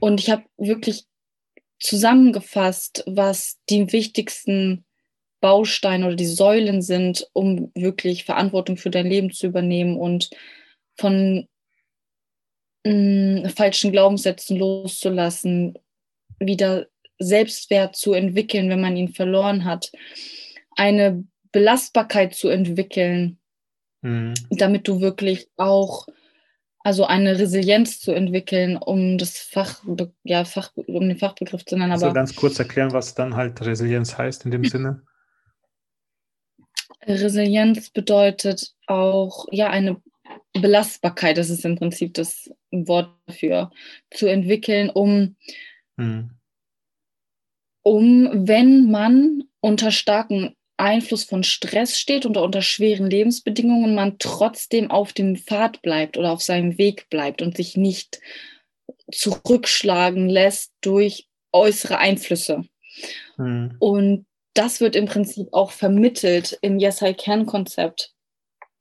Speaker 2: Und ich habe wirklich zusammengefasst, was die wichtigsten Bausteine oder die Säulen sind, um wirklich Verantwortung für dein Leben zu übernehmen und von mh, falschen Glaubenssätzen loszulassen, wieder Selbstwert zu entwickeln, wenn man ihn verloren hat, eine Belastbarkeit zu entwickeln, mhm. damit du wirklich auch also eine Resilienz zu entwickeln, um das Fach, ja, Fach, um den Fachbegriff zu nennen.
Speaker 1: Also aber ganz kurz erklären, was dann halt Resilienz heißt in dem Sinne.
Speaker 2: Resilienz bedeutet auch ja eine Belastbarkeit, das ist im Prinzip das Wort dafür, zu entwickeln, um, hm. um wenn man unter starken Einfluss von Stress steht und unter schweren Lebensbedingungen, man trotzdem auf dem Pfad bleibt oder auf seinem Weg bleibt und sich nicht zurückschlagen lässt durch äußere Einflüsse. Hm. Und das wird im Prinzip auch vermittelt im Yes I Can Konzept.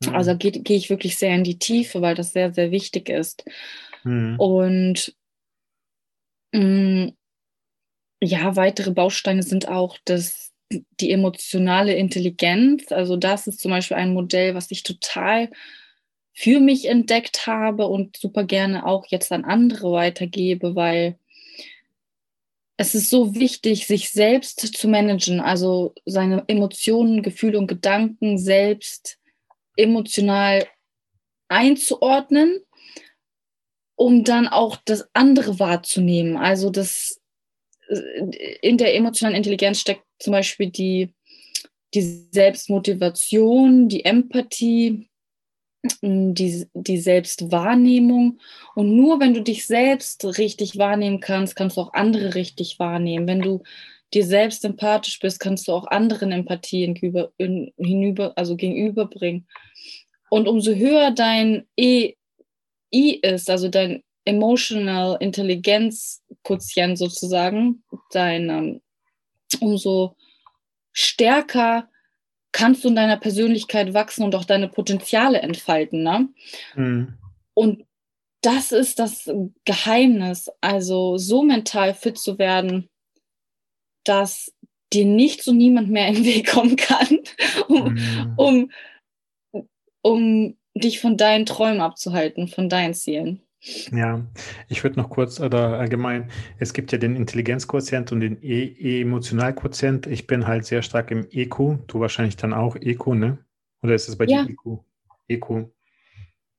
Speaker 2: Mhm. Also gehe geh ich wirklich sehr in die Tiefe, weil das sehr, sehr wichtig ist. Mhm. Und mh, mm, ja, weitere Bausteine sind auch das, die emotionale Intelligenz. Also das ist zum Beispiel ein Modell, was ich total für mich entdeckt habe und super gerne auch jetzt an andere weitergebe, weil es ist so wichtig, sich selbst zu managen, also seine Emotionen, Gefühle und Gedanken selbst emotional einzuordnen, um dann auch das andere wahrzunehmen. Also das äh, in der emotionalen Intelligenz steckt zum Beispiel die, die Selbstmotivation, die Empathie, die, die Selbstwahrnehmung. Und nur wenn du dich selbst richtig wahrnehmen kannst, kannst du auch andere richtig wahrnehmen. Wenn du dir selbst empathisch bist, kannst du auch anderen Empathie hinüber, hinüber, also gegenüberbringen. Und umso höher dein EI ist, also dein Emotional Intelligenz Quotient sozusagen, dein, um, umso stärker kannst du in deiner Persönlichkeit wachsen und auch deine Potenziale entfalten. Ne? Mhm. Und das ist das Geheimnis, also so mental fit zu werden, dass dir nichts und niemand mehr in den Weg kommen kann, um, mhm. um, um dich von deinen Träumen abzuhalten, von deinen Zielen.
Speaker 1: Ja, ich würde noch kurz oder allgemein, es gibt ja den Intelligenzquotient und den e Emotionalquotient. Ich bin halt sehr stark im EQ, du wahrscheinlich dann auch EQ, ne? Oder ist es bei ja. dir EQ? EQ.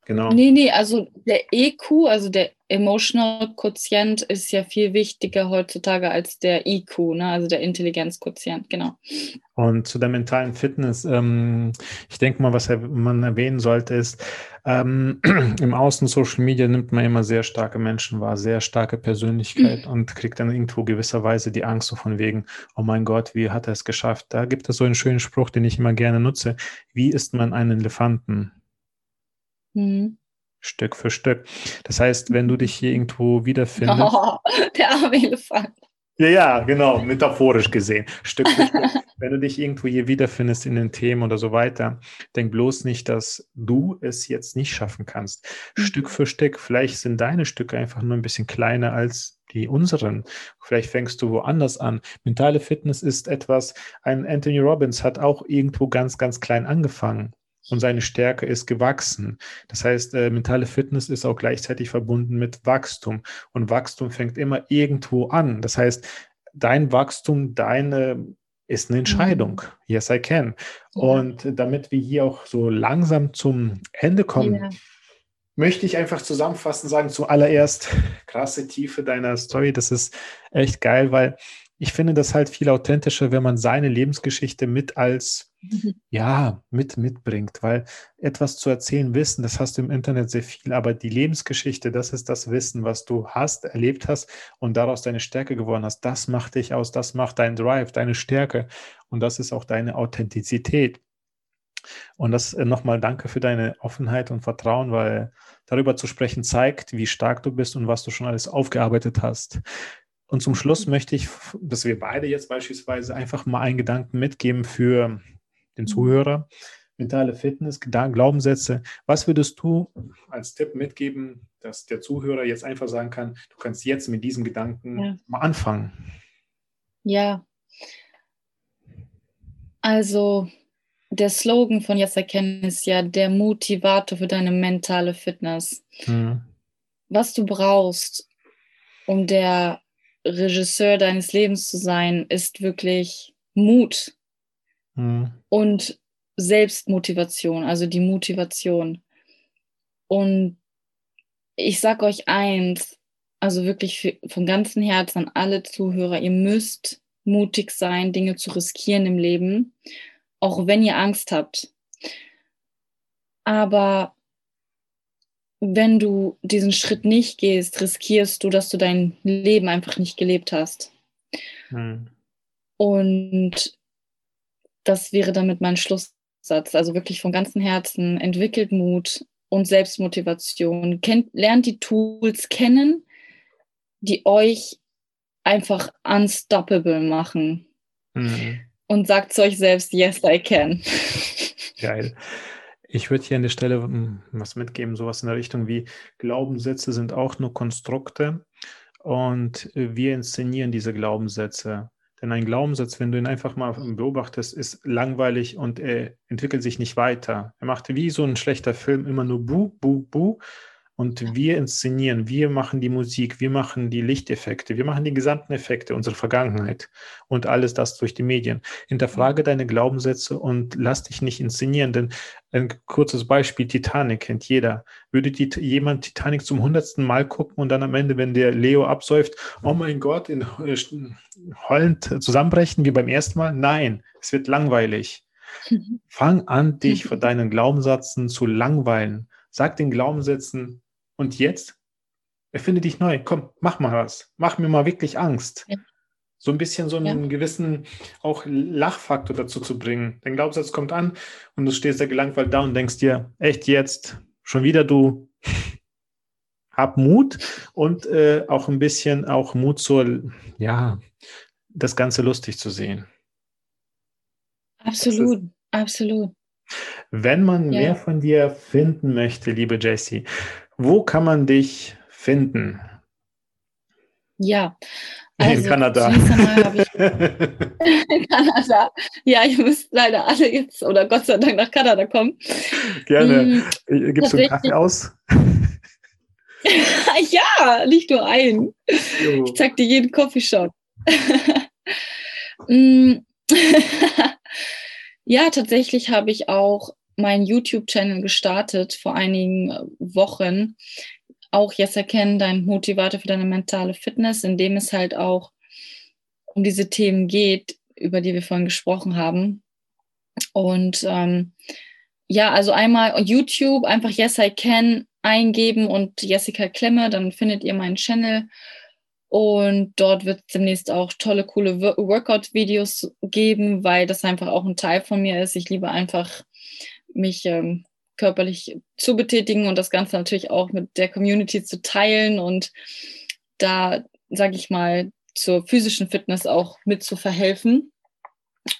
Speaker 2: Genau. Nee, nee, also der EQ, also der Emotional Quotient ist ja viel wichtiger heutzutage als der IQ, ne? also der Intelligenzquotient, genau.
Speaker 1: Und zu der mentalen Fitness, ähm, ich denke mal, was man erwähnen sollte, ist, ähm, im Außen Social Media nimmt man immer sehr starke Menschen wahr, sehr starke Persönlichkeit mhm. und kriegt dann irgendwo gewisserweise die Angst so von wegen, oh mein Gott, wie hat er es geschafft? Da gibt es so einen schönen Spruch, den ich immer gerne nutze. Wie isst man einen Elefanten? Mhm. Stück für Stück. Das heißt, wenn du dich hier irgendwo wiederfindest. Oh,
Speaker 2: der arme Elefant.
Speaker 1: Ja, ja, genau, metaphorisch gesehen. Stück für Stück. Wenn du dich irgendwo hier wiederfindest in den Themen oder so weiter, denk bloß nicht, dass du es jetzt nicht schaffen kannst. Mhm. Stück für Stück. Vielleicht sind deine Stücke einfach nur ein bisschen kleiner als die unseren. Vielleicht fängst du woanders an. Mentale Fitness ist etwas, ein Anthony Robbins hat auch irgendwo ganz, ganz klein angefangen und seine Stärke ist gewachsen. Das heißt, äh, mentale Fitness ist auch gleichzeitig verbunden mit Wachstum und Wachstum fängt immer irgendwo an. Das heißt, dein Wachstum, deine ist eine Entscheidung. Mhm. Yes, I can. Und damit wir hier auch so langsam zum Ende kommen, ja. möchte ich einfach zusammenfassend sagen, zuallererst krasse Tiefe deiner Story. Das ist echt geil, weil ich finde das halt viel authentischer, wenn man seine Lebensgeschichte mit als, mhm. ja, mit mitbringt, weil etwas zu erzählen, Wissen, das hast du im Internet sehr viel, aber die Lebensgeschichte, das ist das Wissen, was du hast, erlebt hast und daraus deine Stärke geworden hast. Das macht dich aus, das macht dein Drive, deine Stärke und das ist auch deine Authentizität. Und das äh, nochmal danke für deine Offenheit und Vertrauen, weil darüber zu sprechen zeigt, wie stark du bist und was du schon alles aufgearbeitet hast. Und zum Schluss möchte ich, dass wir beide jetzt beispielsweise einfach mal einen Gedanken mitgeben für den mhm. Zuhörer. Mentale Fitness, Glaubenssätze. Was würdest du als Tipp mitgeben, dass der Zuhörer jetzt einfach sagen kann, du kannst jetzt mit diesem Gedanken ja. mal anfangen?
Speaker 2: Ja. Also der Slogan von Jetzt erkennen ist ja der Motivator für deine mentale Fitness. Mhm. Was du brauchst, um der Regisseur deines Lebens zu sein, ist wirklich Mut mhm. und Selbstmotivation, also die Motivation. Und ich sage euch eins, also wirklich für, von ganzem Herzen an alle Zuhörer, ihr müsst mutig sein, Dinge zu riskieren im Leben, auch wenn ihr Angst habt. Aber wenn du diesen Schritt nicht gehst, riskierst du, dass du dein Leben einfach nicht gelebt hast. Hm. Und das wäre damit mein Schlusssatz. Also wirklich von ganzem Herzen entwickelt Mut und Selbstmotivation. Kennt, lernt die Tools kennen, die euch einfach unstoppable machen. Hm. Und sagt zu euch selbst, yes, I can.
Speaker 1: Geil. Ich würde hier an der Stelle hm, was mitgeben, sowas in der Richtung wie Glaubenssätze sind auch nur Konstrukte und wir inszenieren diese Glaubenssätze. Denn ein Glaubenssatz, wenn du ihn einfach mal beobachtest, ist langweilig und er entwickelt sich nicht weiter. Er macht wie so ein schlechter Film immer nur Bu, Bu, Bu und wir inszenieren, wir machen die Musik, wir machen die Lichteffekte, wir machen die gesamten Effekte unserer Vergangenheit und alles das durch die Medien. Hinterfrage deine Glaubenssätze und lass dich nicht inszenieren, denn ein kurzes Beispiel, Titanic kennt jeder. Würde die, jemand Titanic zum hundertsten Mal gucken und dann am Ende, wenn der Leo absäuft, oh mein Gott, in äh, heulend zusammenbrechen wie beim ersten Mal? Nein, es wird langweilig. Fang an, dich vor deinen Glaubenssätzen zu langweilen. Sag den Glaubenssätzen, und jetzt? Erfinde dich neu. Komm, mach mal was. Mach mir mal wirklich Angst. Ja. So ein bisschen so einen ja. gewissen auch Lachfaktor dazu zu bringen. Dein Glaubenssatz kommt an und du stehst da gelangweilt da und denkst dir, echt jetzt? Schon wieder du? Hab Mut und äh, auch ein bisschen auch Mut zur, ja, das Ganze lustig zu sehen.
Speaker 2: Absolut. Absolut.
Speaker 1: Wenn man ja. mehr von dir finden möchte, liebe Jessie, wo kann man dich finden?
Speaker 2: Ja.
Speaker 1: Also, in Kanada.
Speaker 2: in Kanada. Ja, ihr müsst leider alle jetzt oder Gott sei Dank nach Kanada kommen.
Speaker 1: Gerne. Hm, Gibst du einen Kaffee aus?
Speaker 2: ja, nicht nur einen. Jo. Ich zeig dir jeden Coffeeshop. Mm. ja, tatsächlich habe ich auch meinen YouTube-Channel gestartet vor einigen Wochen. Auch Yes Erkennen, dein Motivator für deine mentale Fitness, in dem es halt auch um diese Themen geht, über die wir vorhin gesprochen haben. Und ähm, ja, also einmal YouTube, einfach Yes I Can eingeben und Jessica Klemme, dann findet ihr meinen Channel. Und dort wird es demnächst auch tolle, coole Workout-Videos geben, weil das einfach auch ein Teil von mir ist. Ich liebe einfach, mich ähm, körperlich zu betätigen und das Ganze natürlich auch mit der Community zu teilen und da, sage ich mal, zur physischen Fitness auch mit zu verhelfen.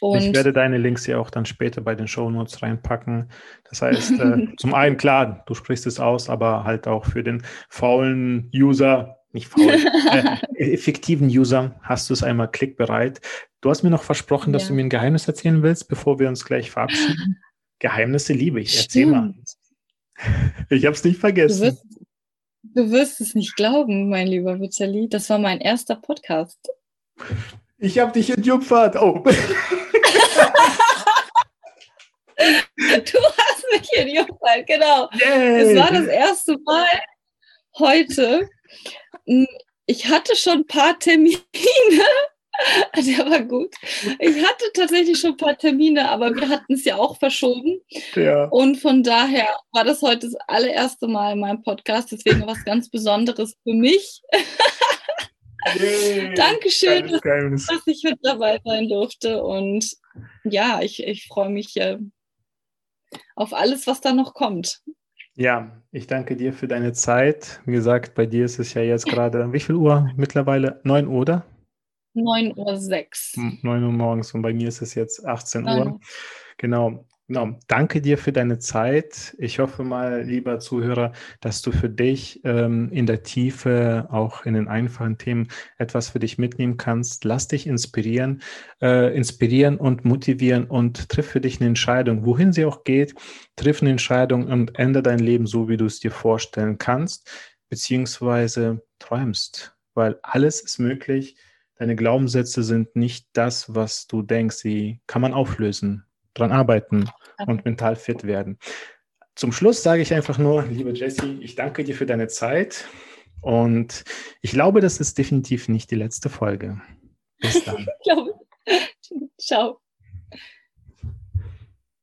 Speaker 1: Und ich werde deine Links ja auch dann später bei den Show Notes reinpacken. Das heißt, äh, zum einen klar, du sprichst es aus, aber halt auch für den faulen User, nicht faul, äh, effektiven User hast du es einmal klickbereit. Du hast mir noch versprochen, dass ja. du mir ein Geheimnis erzählen willst, bevor wir uns gleich verabschieden. Geheimnisse liebe ich. Erzähl Stimmt. mal. Ich habe es nicht vergessen.
Speaker 2: Du wirst, du wirst, es nicht glauben, mein lieber Vitali. Das war mein erster Podcast.
Speaker 1: Ich habe dich entjungfert. Oh.
Speaker 2: du hast mich entjungfert, genau. Yay. Es war das erste Mal heute. Ich hatte schon ein paar Termine. Der war gut. Ich hatte tatsächlich schon ein paar Termine, aber wir hatten es ja auch verschoben. Ja. Und von daher war das heute das allererste Mal in meinem Podcast, deswegen was ganz Besonderes für mich. Yeah, Dankeschön, dass, dass, ich mit dabei sein durfte. Und ja, ich, ich freue mich äh, auf alles, was da noch kommt.
Speaker 1: Ja, ich danke dir für deine Zeit. Wie gesagt, bei dir ist es ja jetzt gerade, wie viel Uhr mittlerweile? 9 Uhr, oder?
Speaker 2: 9.06
Speaker 1: Uhr. 9 Uhr morgens und bei mir ist es jetzt 18 Uhr. Genau. Genau, danke dir für deine Zeit. Ich hoffe mal, lieber Zuhörer, dass du für dich ähm, in der Tiefe, auch in den einfachen Themen, etwas für dich mitnehmen kannst. Lass dich inspirieren, äh, inspirieren und motivieren und triff für dich eine Entscheidung, wohin sie auch geht. Triff eine Entscheidung und ändere dein Leben so, wie du es dir vorstellen kannst, beziehungsweise träumst, weil alles ist möglich. Deine Glaubenssätze sind nicht das, was du denkst. Sie kann man auflösen dran arbeiten und mental fit werden. Zum Schluss sage ich einfach nur, liebe Jessie, ich danke dir für deine Zeit und ich glaube, das ist definitiv nicht die letzte Folge. Bis dann.
Speaker 2: Ciao.